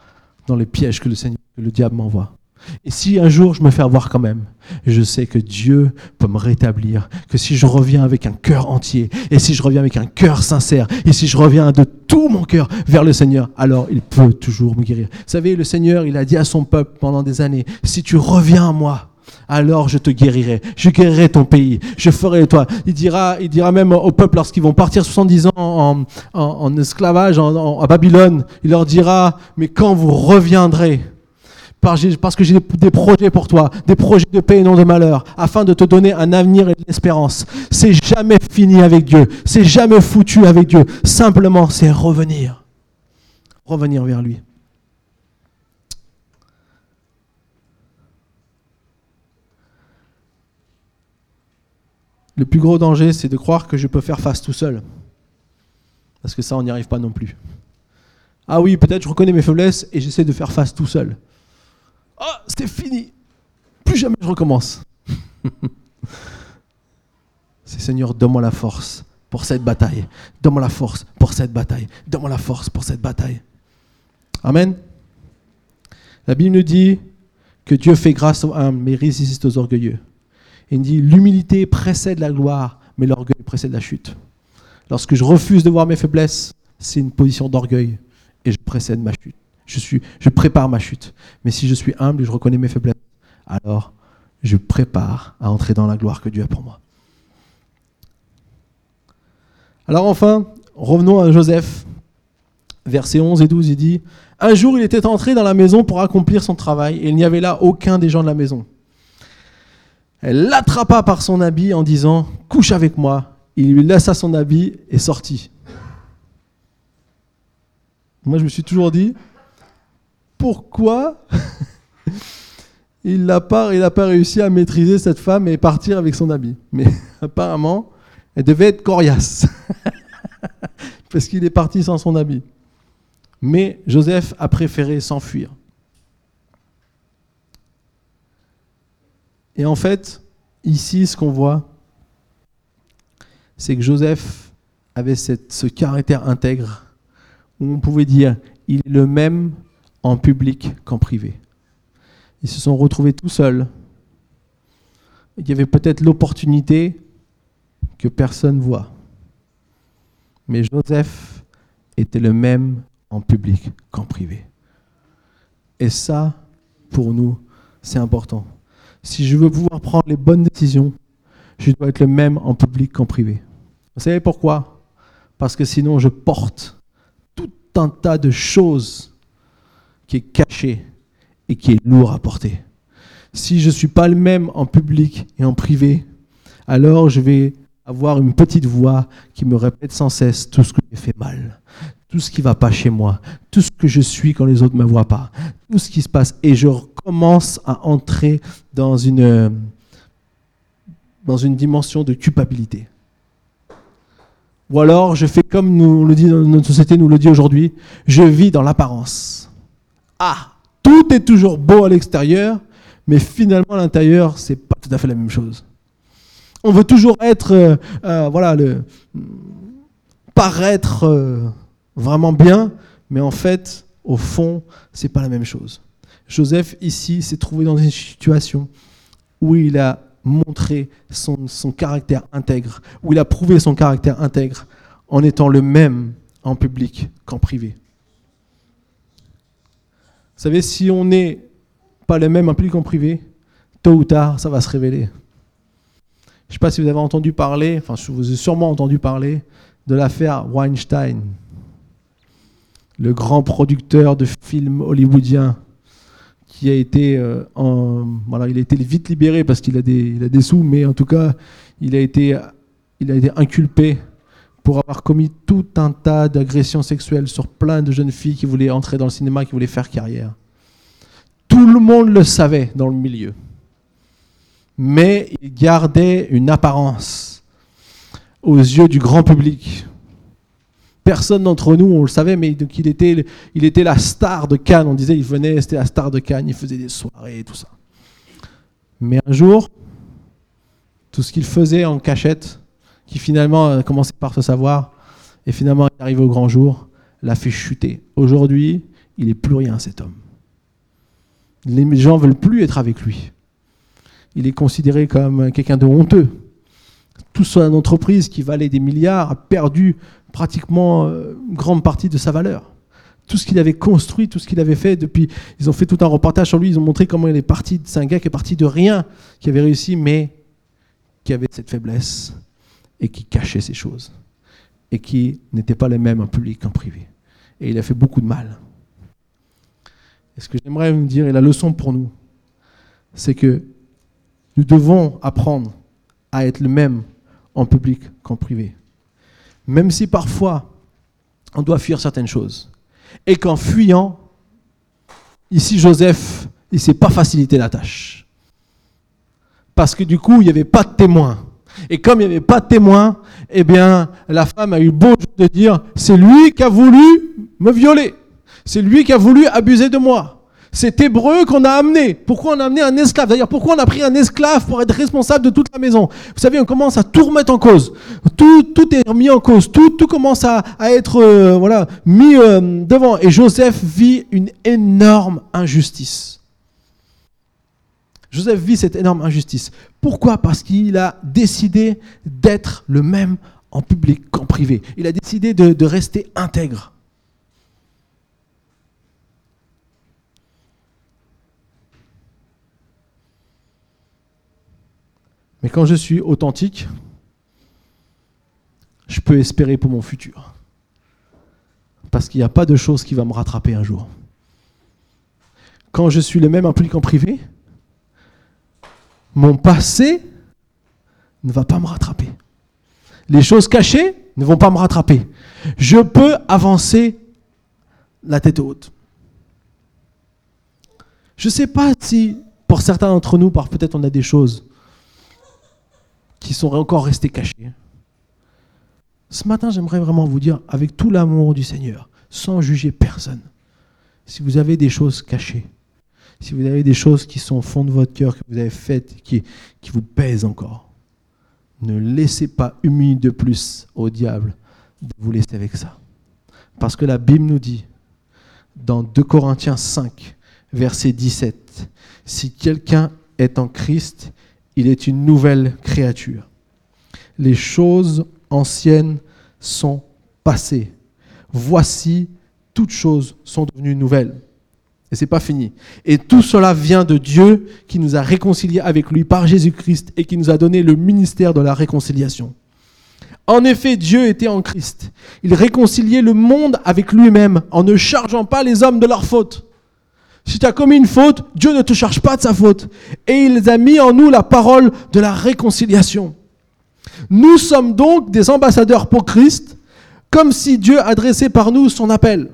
dans les pièges que le Seigneur, que le diable m'envoie. Et si un jour je me fais avoir quand même, je sais que Dieu peut me rétablir, que si je reviens avec un cœur entier, et si je reviens avec un cœur sincère, et si je reviens de tout mon cœur vers le Seigneur, alors il peut toujours me guérir. Vous savez, le Seigneur, il a dit à son peuple pendant des années, si tu reviens à moi, alors je te guérirai, je guérirai ton pays, je ferai toi. Il dira, il dira même au peuple lorsqu'ils vont partir 70 ans en, en, esclavage à Babylone, il leur dira, mais quand vous reviendrez, parce que j'ai des projets pour toi, des projets de paix et non de malheur, afin de te donner un avenir et de l'espérance. C'est jamais fini avec Dieu, c'est jamais foutu avec Dieu. Simplement, c'est revenir, revenir vers lui. Le plus gros danger, c'est de croire que je peux faire face tout seul. Parce que ça, on n'y arrive pas non plus. Ah oui, peut-être je reconnais mes faiblesses et j'essaie de faire face tout seul. Ah, c'est fini. Plus jamais je recommence. c'est Seigneur, donne-moi la force pour cette bataille. Donne-moi la force pour cette bataille. Donne-moi la force pour cette bataille. Amen. La Bible nous dit que Dieu fait grâce aux humbles, mais résiste aux orgueilleux. Il dit l'humilité précède la gloire, mais l'orgueil précède la chute. Lorsque je refuse de voir mes faiblesses, c'est une position d'orgueil et je précède ma chute je, suis, je prépare ma chute. Mais si je suis humble et je reconnais mes faiblesses, alors je prépare à entrer dans la gloire que Dieu a pour moi. Alors enfin, revenons à Joseph. Versets 11 et 12, il dit Un jour, il était entré dans la maison pour accomplir son travail, et il n'y avait là aucun des gens de la maison. Elle l'attrapa par son habit en disant Couche avec moi. Il lui laissa son habit et sortit. Moi, je me suis toujours dit Pourquoi il n'a pas, réussi à maîtriser cette femme et partir avec son habit Mais apparemment, elle devait être coriace. Parce qu'il est parti sans son habit. Mais Joseph a préféré s'enfuir. Et en fait, ici, ce qu'on voit, c'est que Joseph avait ce caractère intègre où on pouvait dire il est le même en public qu'en privé. Ils se sont retrouvés tout seuls. Il y avait peut-être l'opportunité que personne voit. Mais Joseph était le même en public qu'en privé. Et ça, pour nous, c'est important. Si je veux pouvoir prendre les bonnes décisions, je dois être le même en public qu'en privé. Vous savez pourquoi? Parce que sinon, je porte tout un tas de choses qui est caché et qui est lourd à porter. Si je ne suis pas le même en public et en privé, alors je vais avoir une petite voix qui me répète sans cesse tout ce que j'ai fait mal, tout ce qui va pas chez moi, tout ce que je suis quand les autres ne me voient pas, tout ce qui se passe. Et je commence à entrer dans une, dans une dimension de culpabilité. Ou alors je fais comme nous le dit notre société nous le dit aujourd'hui, je vis dans l'apparence. Ah, tout est toujours beau à l'extérieur, mais finalement à l'intérieur, c'est pas tout à fait la même chose. On veut toujours être, euh, euh, voilà, le, paraître euh, vraiment bien, mais en fait, au fond, c'est pas la même chose. Joseph ici s'est trouvé dans une situation où il a montré son, son, caractère intègre, où il a prouvé son caractère intègre en étant le même en public qu'en privé. Vous savez, si on n'est pas le même en public qu'en privé, tôt ou tard, ça va se révéler. Je ne sais pas si vous avez entendu parler, enfin, vous avez sûrement entendu parler de l'affaire Weinstein, le grand producteur de films hollywoodiens qui a été euh, voilà, il a été vite libéré parce qu'il a des, sous, mais en tout cas, il a été inculpé pour avoir commis tout un tas d'agressions sexuelles sur plein de jeunes filles qui voulaient entrer dans le cinéma, qui voulaient faire carrière. Tout le monde le savait dans le milieu. Mais il gardait une apparence aux yeux du grand public. Personne d'entre nous, on le savait, mais il était, il était la star de Cannes. On disait, il venait, c'était la star de Cannes, il faisait des soirées et tout ça. Mais un jour, tout ce qu'il faisait en cachette, qui finalement a commencé par se savoir, et finalement est arrivé au grand jour, l'a fait chuter. Aujourd'hui, il n'est plus rien, cet homme. Les gens ne veulent plus être avec lui. Il est considéré comme quelqu'un de honteux. Toute son entreprise qui valait des milliards a perdu pratiquement euh, une grande partie de sa valeur. Tout ce qu'il avait construit, tout ce qu'il avait fait depuis. Ils ont fait tout un reportage sur lui, ils ont montré comment il est parti. C'est un gars qui est parti de rien, qui avait réussi, mais qui avait cette faiblesse et qui cachait ces choses. Et qui n'était pas les mêmes en public qu'en privé. Et il a fait beaucoup de mal. Et ce que j'aimerais vous dire, et la leçon pour nous, c'est que nous devons apprendre à être le même en public qu'en privé. Même si parfois on doit fuir certaines choses. Et qu'en fuyant, ici Joseph, il ne s'est pas facilité la tâche. Parce que du coup, il n'y avait pas de témoin. Et comme il n'y avait pas de témoin, eh bien, la femme a eu beau de dire, c'est lui qui a voulu me violer. C'est lui qui a voulu abuser de moi. C'est Hébreu qu'on a amené. Pourquoi on a amené un esclave? D'ailleurs, pourquoi on a pris un esclave pour être responsable de toute la maison? Vous savez, on commence à tout remettre en cause. Tout, tout est remis en cause. Tout, tout commence à, être euh, voilà, mis euh, devant. Et Joseph vit une énorme injustice. Joseph vit cette énorme injustice. Pourquoi? Parce qu'il a décidé d'être le même en public qu'en privé. Il a décidé de, rester intègre. Mais quand je suis authentique, je peux espérer pour mon futur. Parce qu'il n'y a pas de chose qui va me rattraper un jour. Quand je suis le même en privé, mon passé ne va pas me rattraper. Les choses cachées ne vont pas me rattraper. Je peux avancer la tête haute. Je ne sais pas si, pour certains d'entre nous, peut-être on a des choses qui sont encore restées cachées. Ce matin, j'aimerais vraiment vous dire, avec tout l'amour du Seigneur, sans juger personne, si vous avez des choses cachées, si vous avez des choses qui sont au fond de votre cœur, que vous avez faites, qui, vous pèsent encore, ne laissez pas une minute de plus au diable de vous laisser avec ça. Parce que la Bible nous dit, dans 2 Corinthiens 5, verset 17, si quelqu'un est en Christ, il est une nouvelle créature. Les choses anciennes sont passées. Voici, toutes choses sont devenues nouvelles. Et c'est pas fini. Et tout cela vient de Dieu qui nous a réconciliés avec lui par Jésus-Christ et qui nous a donné le ministère de la réconciliation. En effet, Dieu était en Christ. Il réconciliait le monde avec lui-même en ne chargeant pas les hommes de leur faute. Si tu as commis une faute, Dieu ne te charge pas de sa faute. Et il a mis en nous la parole de la réconciliation. Nous sommes donc des ambassadeurs pour Christ, comme si Dieu adressait par nous son appel.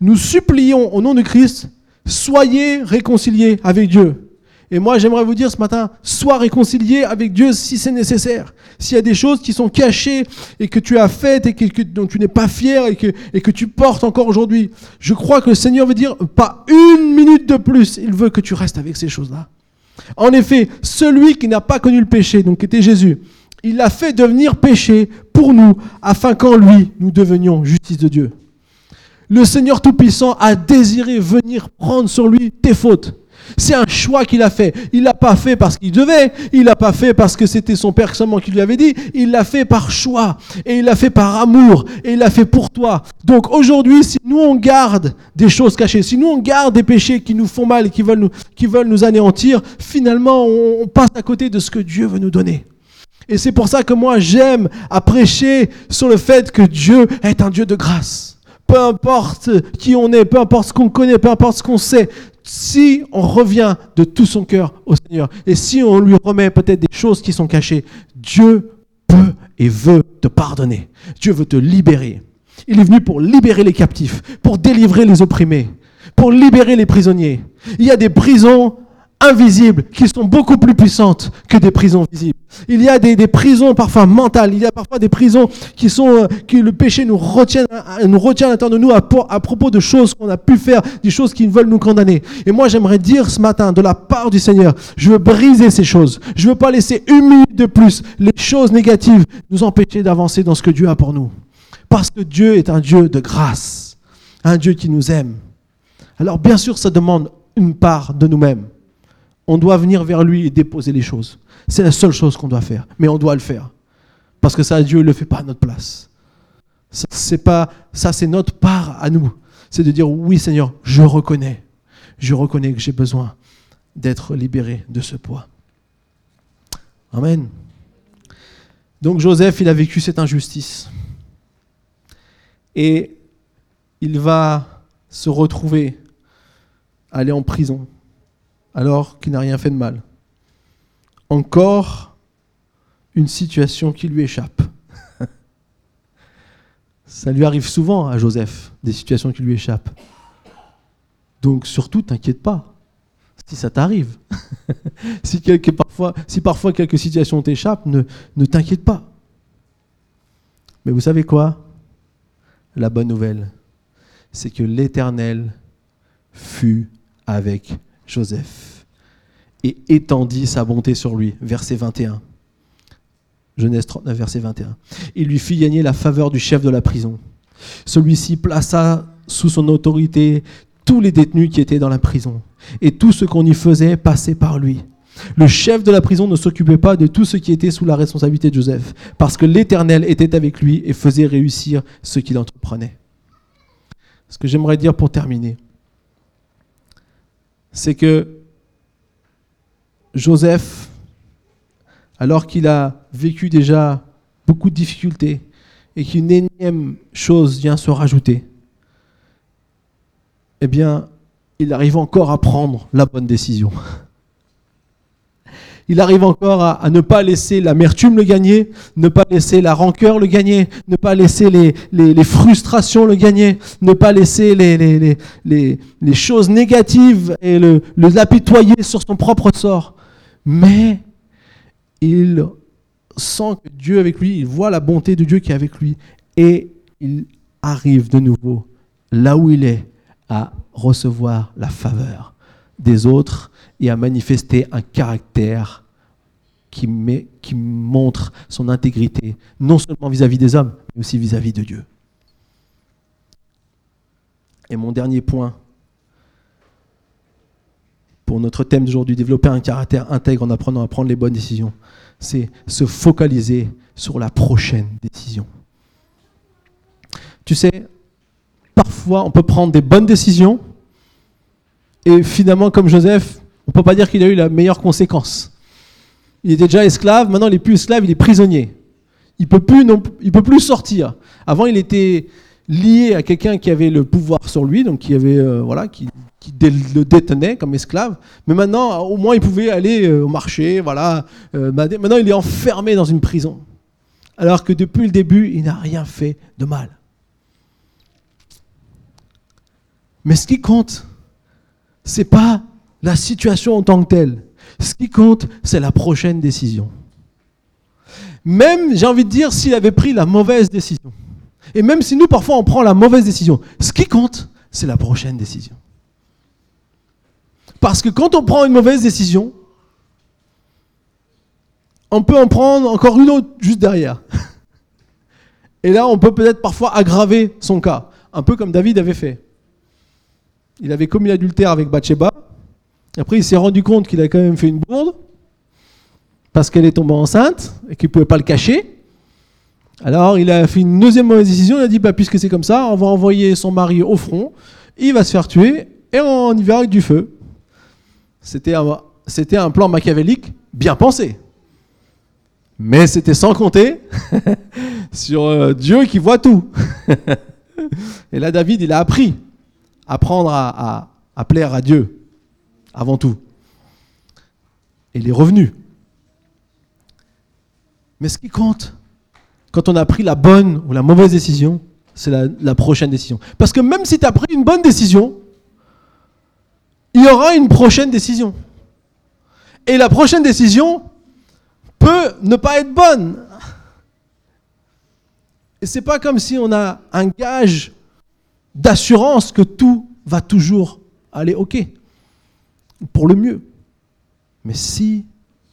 Nous supplions au nom de Christ soyez réconciliés avec Dieu. Et moi, j'aimerais vous dire ce matin, sois réconcilié avec Dieu si c'est nécessaire. S'il y a des choses qui sont cachées et que tu as faites et que, dont tu n'es pas fier et que, et que tu portes encore aujourd'hui, je crois que le Seigneur veut dire pas une minute de plus. Il veut que tu restes avec ces choses-là. En effet, celui qui n'a pas connu le péché, donc qui était Jésus, il l'a fait devenir péché pour nous, afin qu'en lui, nous devenions justice de Dieu. Le Seigneur Tout-Puissant a désiré venir prendre sur lui tes fautes. C'est un choix qu'il a fait. Il l'a pas fait parce qu'il devait. Il l'a pas fait parce que c'était son père seulement qui lui avait dit. Il l'a fait par choix. Et il l'a fait par amour. Et il l'a fait pour toi. Donc aujourd'hui, si nous on garde des choses cachées, si nous on garde des péchés qui nous font mal et qui veulent nous, qui veulent nous anéantir, finalement on passe à côté de ce que Dieu veut nous donner. Et c'est pour ça que moi j'aime à prêcher sur le fait que Dieu est un Dieu de grâce peu importe qui on est, peu importe ce qu'on connaît, peu importe ce qu'on sait, si on revient de tout son cœur au Seigneur et si on lui remet peut-être des choses qui sont cachées, Dieu peut et veut te pardonner. Dieu veut te libérer. Il est venu pour libérer les captifs, pour délivrer les opprimés, pour libérer les prisonniers. Il y a des prisons invisibles qui sont beaucoup plus puissantes que des prisons visibles. Il y a des, prisons parfois mentales, il y a parfois des prisons qui sont euh, que le péché nous retient, nous retient à l'intérieur de nous à, à, propos de choses qu'on a pu faire, des choses qui veulent nous condamner. Et moi j'aimerais dire ce matin de la part du Seigneur, je veux briser ces choses. Je veux pas laisser une minute de plus les choses négatives nous empêcher d'avancer dans ce que Dieu a pour nous. Parce que Dieu est un Dieu de grâce, un Dieu qui nous aime. Alors bien sûr ça demande une part de nous-mêmes on doit venir vers lui et déposer les choses. C'est la seule chose qu'on doit faire, mais on doit le faire. Parce que ça, Dieu ne le fait pas à notre place. Ça, c'est notre part à nous. C'est de dire, oui Seigneur, je reconnais. Je reconnais que j'ai besoin d'être libéré de ce poids. Amen. Donc Joseph, il a vécu cette injustice. Et il va se retrouver, aller en prison alors qu'il n'a rien fait de mal. Encore une situation qui lui échappe. Ça lui arrive souvent à Joseph, des situations qui lui échappent. Donc surtout, t'inquiète pas. Si ça t'arrive, si, parfois, si parfois quelques situations t'échappent, ne, ne t'inquiète pas. Mais vous savez quoi? La bonne nouvelle, c'est que l'Éternel fut avec Joseph et étendit sa bonté sur lui. Verset 21. Genèse 39, verset 21. Il lui fit gagner la faveur du chef de la prison. Celui-ci plaça sous son autorité tous les détenus qui étaient dans la prison. Et tout ce qu'on y faisait passait par lui. Le chef de la prison ne s'occupait pas de tout ce qui était sous la responsabilité de Joseph, parce que l'Éternel était avec lui et faisait réussir ce qu'il entreprenait. Ce que j'aimerais dire pour terminer, c'est que Joseph, alors qu'il a vécu déjà beaucoup de difficultés et qu'une énième chose vient se rajouter, eh bien, il arrive encore à prendre la bonne décision. Il arrive encore à, ne pas laisser l'amertume le gagner, ne pas laisser la rancœur le gagner, ne pas laisser les, frustrations le gagner, ne pas laisser les, choses négatives et le, le l'apitoyer sur son propre sort. Mais il sent que Dieu est avec lui, il voit la bonté de Dieu qui est avec lui et il arrive de nouveau là où il est à recevoir la faveur des autres et à manifester un caractère qui, met, qui montre son intégrité, non seulement vis-à-vis des hommes, mais aussi vis-à-vis de Dieu. Et mon dernier point, pour notre thème d'aujourd'hui, développer un caractère intègre en apprenant à prendre les bonnes décisions, c'est se focaliser sur la prochaine décision. Tu sais, parfois on peut prendre des bonnes décisions et finalement, comme Joseph, on ne peut pas dire qu'il a eu la meilleure conséquence. Il était déjà esclave, maintenant il n'est plus esclave, il est prisonnier. Il peut peut plus sortir. Avant, il était lié à quelqu'un qui avait le pouvoir sur lui, donc qui avait euh, voilà, qui, le détenait comme esclave. Mais maintenant, au moins, il pouvait aller euh, au marché, voilà. Euh, maintenant, il est enfermé dans une prison, alors que depuis le début, il n'a rien fait de mal. Mais ce qui compte, c'est pas la situation en tant que telle. Ce qui compte, c'est la prochaine décision. Même, j'ai envie de dire, s'il avait pris la mauvaise décision. Et même si nous, parfois, on prend la mauvaise décision, ce qui compte, c'est la prochaine décision. Parce que quand on prend une mauvaise décision, on peut en prendre encore une autre juste derrière. Et là, on peut peut-être parfois aggraver son cas, un peu comme David avait fait. Il avait commis l'adultère avec Bathsheba, après, il s'est rendu compte qu'il a quand même fait une bourde parce qu'elle est tombée enceinte et qu'il ne pouvait pas le cacher. Alors, il a fait une deuxième mauvaise décision. Il a dit bah, puisque c'est comme ça, on va envoyer son mari au front, il va se faire tuer et on y va avec du feu. C'était un, plan machiavélique bien pensé. Mais c'était sans compter sur euh, Dieu qui voit tout. et là, David, il a appris à apprendre à plaire à Dieu avant tout. Et il est revenu. Mais ce qui compte, quand on a pris la bonne ou la mauvaise décision, c'est la, prochaine décision. Parce que même si tu as pris une bonne décision, il y aura une prochaine décision. Et la prochaine décision peut ne pas être bonne. Et c'est pas comme si on a un gage d'assurance que tout va toujours aller OK pour le mieux. Mais si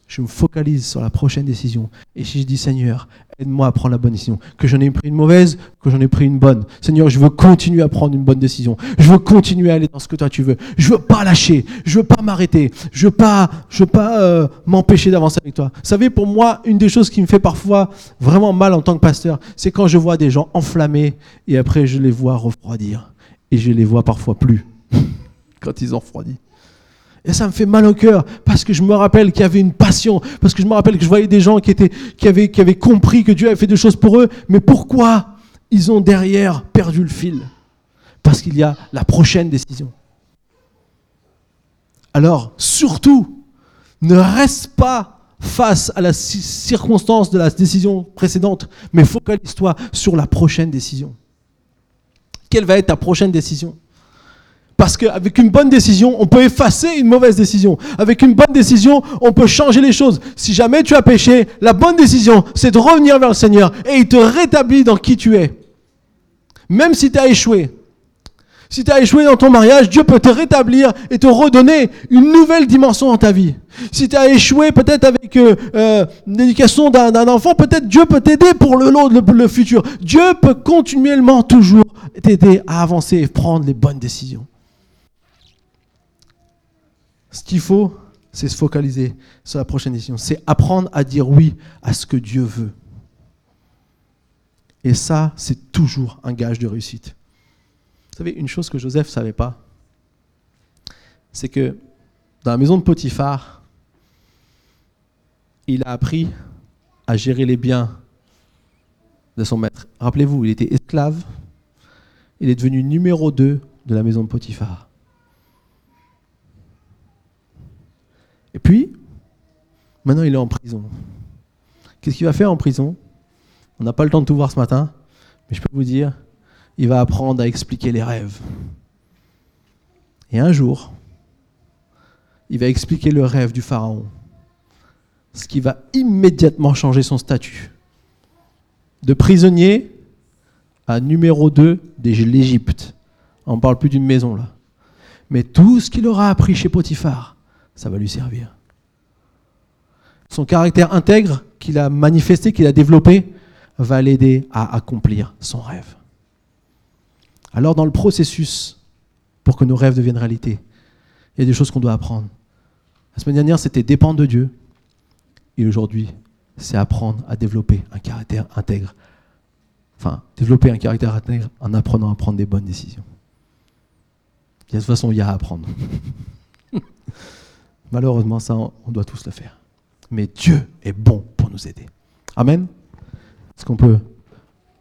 je me focalise sur la prochaine décision et si je dis Seigneur, aide-moi à prendre la bonne décision, que j'en ai pris une mauvaise, que j'en ai pris une bonne. Seigneur, je veux continuer à prendre une bonne décision. Je veux continuer à aller dans ce que toi tu veux. Je veux pas lâcher. Je veux pas m'arrêter. Je veux pas, je veux pas euh, m'empêcher d'avancer avec toi. Vous savez, pour moi, une des choses qui me fait parfois vraiment mal en tant que pasteur, c'est quand je vois des gens enflammés et après je les vois refroidir et je les vois parfois plus quand ils ont refroidi. Et ça me fait mal au cœur parce que je me rappelle qu'il y avait une passion, parce que je me rappelle que je voyais des gens qui, avaient, avaient compris que Dieu avait fait des choses pour eux, mais pourquoi ils ont derrière perdu le fil? Parce qu'il y a la prochaine décision. Alors, surtout, ne reste pas face à la circonstance de la décision précédente, mais focalise-toi sur la prochaine décision. Quelle va être ta prochaine décision? Parce qu'avec une bonne décision, on peut effacer une mauvaise décision. Avec une bonne décision, on peut changer les choses. Si jamais tu as péché, la bonne décision, c'est de revenir vers le Seigneur et il te rétablit dans qui tu es. Même si tu as échoué. Si tu as échoué dans ton mariage, Dieu peut te rétablir et te redonner une nouvelle dimension dans ta vie. Si tu as échoué peut-être avec euh, euh, l'éducation d'un enfant, peut-être Dieu peut t'aider pour le, le, le futur. Dieu peut continuellement toujours t'aider à avancer et prendre les bonnes décisions. Ce qu'il faut, c'est se focaliser sur la prochaine décision. C'est apprendre à dire oui à ce que Dieu veut. Et ça, c'est toujours un gage de réussite. Vous savez, une chose que Joseph ne savait pas, c'est que dans la maison de Potiphar, il a appris à gérer les biens de son maître. Rappelez-vous, il était esclave, il est devenu numéro 2 de la maison de Potiphar. Et puis, maintenant il est en prison. Qu'est-ce qu'il va faire en prison? On n'a pas le temps de tout voir ce matin, mais je peux vous dire, il va apprendre à expliquer les rêves. Et un jour, il va expliquer le rêve du Pharaon, ce qui va immédiatement changer son statut. De prisonnier à numéro 2 de l'Égypte. On ne parle plus d'une maison là. Mais tout ce qu'il aura appris chez Potiphar, ça va lui servir. Son caractère intègre qu'il a manifesté, qu'il a développé, va l'aider à accomplir son rêve. Alors dans le processus, pour que nos rêves deviennent réalité, il y a des choses qu'on doit apprendre. La semaine dernière, c'était dépendre de Dieu. Et aujourd'hui, c'est apprendre à développer un caractère intègre. Enfin, développer un caractère intègre en apprenant à prendre des bonnes décisions. De toute façon, il y a à apprendre. Malheureusement, ça, on doit tous le faire. Mais Dieu est bon pour nous aider. Amen. Est-ce qu'on peut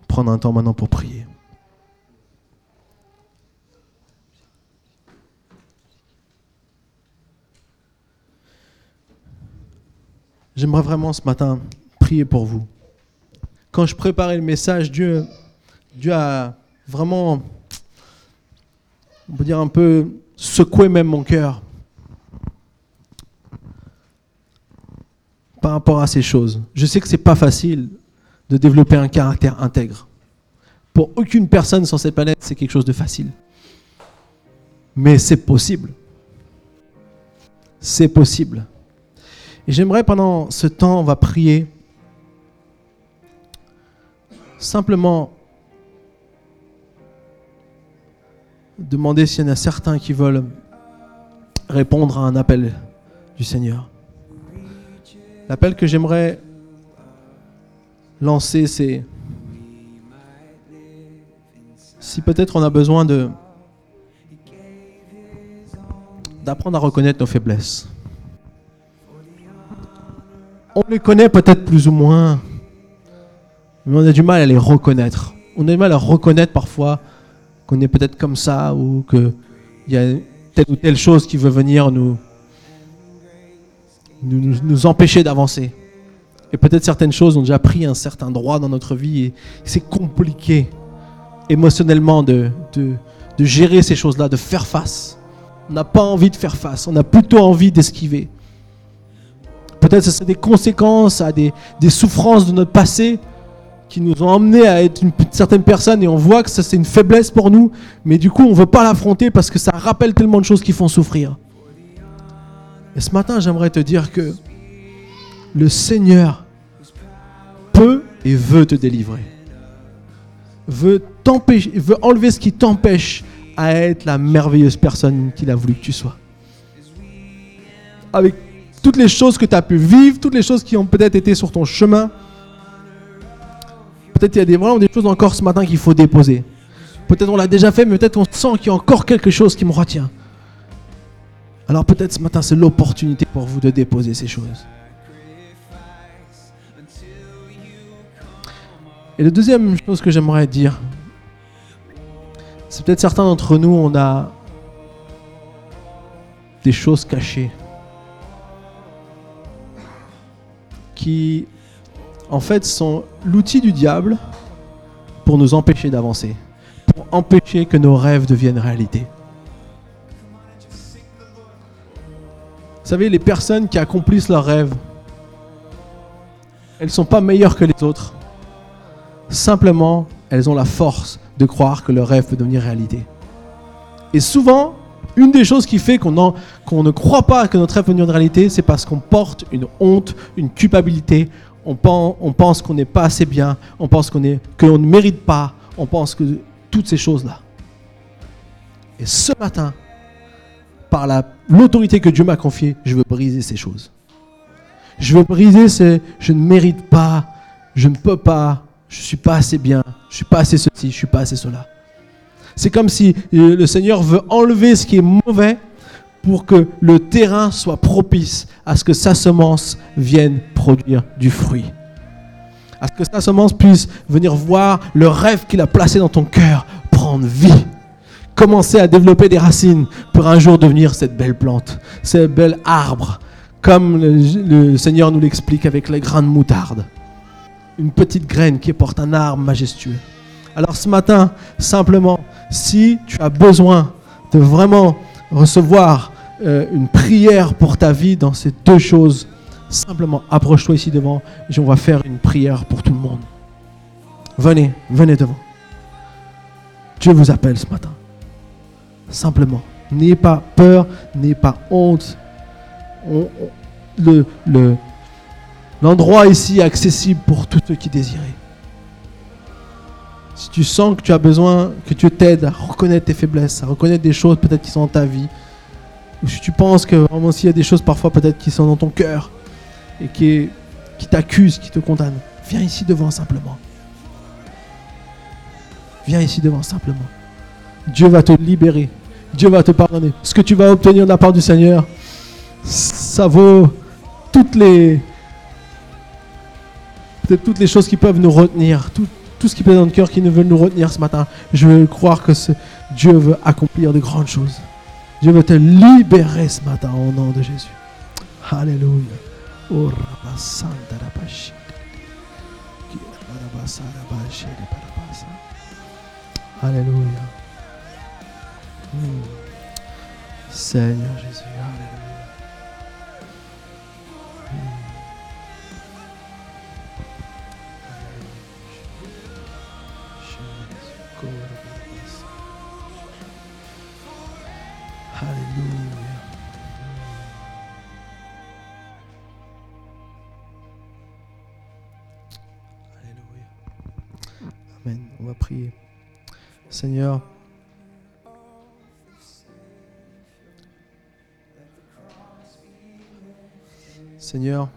prendre un temps maintenant pour prier? J'aimerais vraiment ce matin prier pour vous. Quand je préparais le message, Dieu, a vraiment, on peut dire un peu, secoué même mon cœur par rapport à ces choses. Je sais que c'est pas facile de développer un caractère intègre. Pour aucune personne sur cette planète, c'est quelque chose de facile. Mais c'est possible. C'est possible. Et j'aimerais pendant ce temps, on va prier, simplement demander s'il y en a certains qui veulent répondre à un appel du Seigneur. L'appel que j'aimerais lancer, c'est si peut-être on a besoin de d'apprendre à reconnaître nos faiblesses on les connaît peut-être plus ou moins, mais on a du mal à les reconnaître. On a du mal à reconnaître parfois qu'on est peut-être comme ça ou qu'il y a telle ou telle chose qui veut venir nous, nous, empêcher d'avancer. Et peut-être certaines choses ont déjà pris un certain droit dans notre vie et c'est compliqué émotionnellement de, de, de gérer ces choses-là, de faire face. On n'a pas envie de faire face, on a plutôt envie d'esquiver. Peut-être ce des conséquences à des, souffrances de notre passé qui nous ont emmenés à être une, certaine personne et on voit que ça c'est une faiblesse pour nous, mais du coup on ne veut pas l'affronter parce que ça rappelle tellement de choses qui font souffrir. Et ce matin j'aimerais te dire que le Seigneur peut et veut te délivrer. Veut, veut enlever ce qui t'empêche à être la merveilleuse personne qu'il a voulu que tu sois. Avec toutes les choses que tu as pu vivre, toutes les choses qui ont peut-être été sur ton chemin. Peut-être il y a des, vraiment des choses encore ce matin qu'il faut déposer. Peut-être on l'a déjà fait, mais peut-être on sent qu'il y a encore quelque chose qui me retient. Alors peut-être ce matin c'est l'opportunité pour vous de déposer ces choses. Et la deuxième chose que j'aimerais dire, c'est peut-être certains d'entre nous, on a des choses cachées. qui, en fait, sont l'outil du diable pour nous empêcher d'avancer, pour empêcher que nos rêves deviennent réalité. Savez, les personnes qui accomplissent leurs rêves, elles ne sont pas meilleures que les autres. Simplement, elles ont la force de croire que leur rêve peut devenir réalité. Et souvent, une des choses qui fait qu'on ne croit pas que notre rêve peut devenir réalité, c'est parce qu'on porte une honte, une culpabilité. On pense, qu'on n'est pas assez bien. On pense qu'on ne mérite pas. On pense que toutes ces choses-là. Et ce matin, par l'autorité que Dieu m'a confiée, je veux briser ces choses. Je veux briser ces je ne mérite pas, je ne peux pas, je ne suis pas assez bien, je ne suis pas assez ceci, je ne suis pas assez cela. C'est comme si euh, le Seigneur veut enlever ce qui est mauvais pour que le terrain soit propice à ce que sa semence vienne produire du fruit. À ce que sa semence puisse venir voir le rêve qu'il a placé dans ton cœur prendre vie. Commencer à développer des racines pour un jour devenir cette belle plante, ce bel arbre, comme le, Seigneur nous l'explique avec les grains de moutarde. Une petite graine qui porte un arbre majestueux. Alors ce matin, simplement, si tu as besoin de vraiment recevoir euh, une prière pour ta vie dans ces deux choses, simplement approche-toi ici devant et on va faire une prière pour tout le monde. Venez, venez devant. Dieu vous appelle ce matin. Simplement. N'ayez pas peur, n'ayez pas honte. On- on- le, le- l'endroit ici est accessible pour tous ceux qui désirent. Si tu sens que tu as besoin que Dieu t'aide à reconnaître tes faiblesses, à reconnaître des choses peut-être qui sont dans ta vie, ou si tu penses que y a des choses parfois peut-être qui sont dans ton cœur et qui, qui t'accusent, qui te condamnent, viens ici devant simplement. Viens ici devant simplement. Dieu va te libérer. Dieu va te pardonner. Ce que tu vas obtenir de la part du Seigneur, ça vaut toutes les toutes les choses qui peuvent nous retenir, tout, ce qui peut dans notre cœur qui ne veut nous retenir ce matin. Je veux croire que Dieu veut accomplir de grandes choses. Dieu veut te libérer ce matin au nom de Jésus. Alléluia. Oh. Alléluia. Seigneur Jésus, Alléluia. Prier. Seigneur, Seigneur,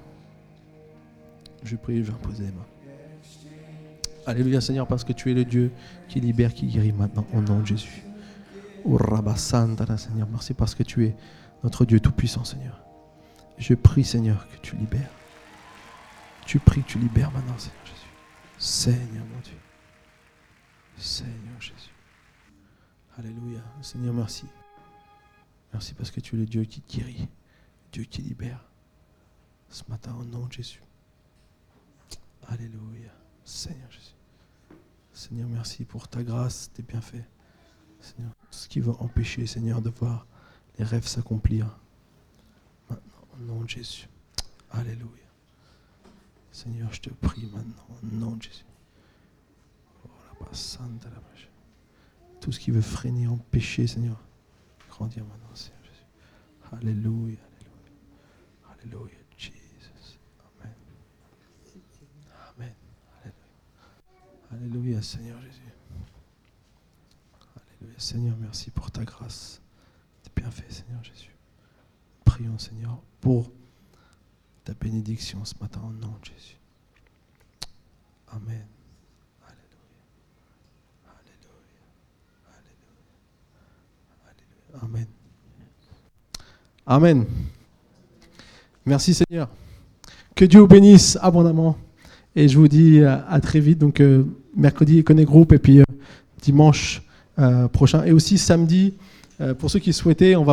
je prie, je vais imposer les mains. Alléluia Seigneur, parce que tu es le Dieu qui libère, qui guérit maintenant au nom de Jésus. Rabasantara, Seigneur, merci parce que tu es notre Dieu Tout-Puissant, Seigneur. Je prie, Seigneur, que tu libères. Tu pries, tu libères maintenant, Seigneur Jésus. Seigneur, mon Dieu. Seigneur Jésus. Alléluia. Seigneur, merci. Merci parce que tu es le Dieu qui guérit, Dieu qui libère. Ce matin, au nom de Jésus. Alléluia. Seigneur Jésus. Seigneur, merci pour ta grâce, tes bienfaits. Seigneur, tout ce qui va empêcher, Seigneur, de voir les rêves s'accomplir. Maintenant, au nom de Jésus. Alléluia. Seigneur, je te prie maintenant, au nom de Jésus. Oh. Tout ce qui veut freiner, empêcher, Seigneur, grandir maintenant, Seigneur Jésus. Alléluia, alléluia. Alléluia, Jesus. Amen. Amen. Alléluia. Seigneur Jésus. Alléluia, Seigneur, merci pour ta grâce. Tes bienfaits, Seigneur Jésus. Prions, Seigneur, pour ta bénédiction ce matin au nom de Jésus. Amen. Alléluia. Alléluia. Alléluia. Alléluia. Amen. Amen. Merci Seigneur. Que Dieu vous bénisse abondamment. Et je vous dis à, à très vite. Donc euh, mercredi, Connect Group et puis euh, dimanche euh, prochain. Et aussi samedi, euh, pour ceux qui souhaitaient, on va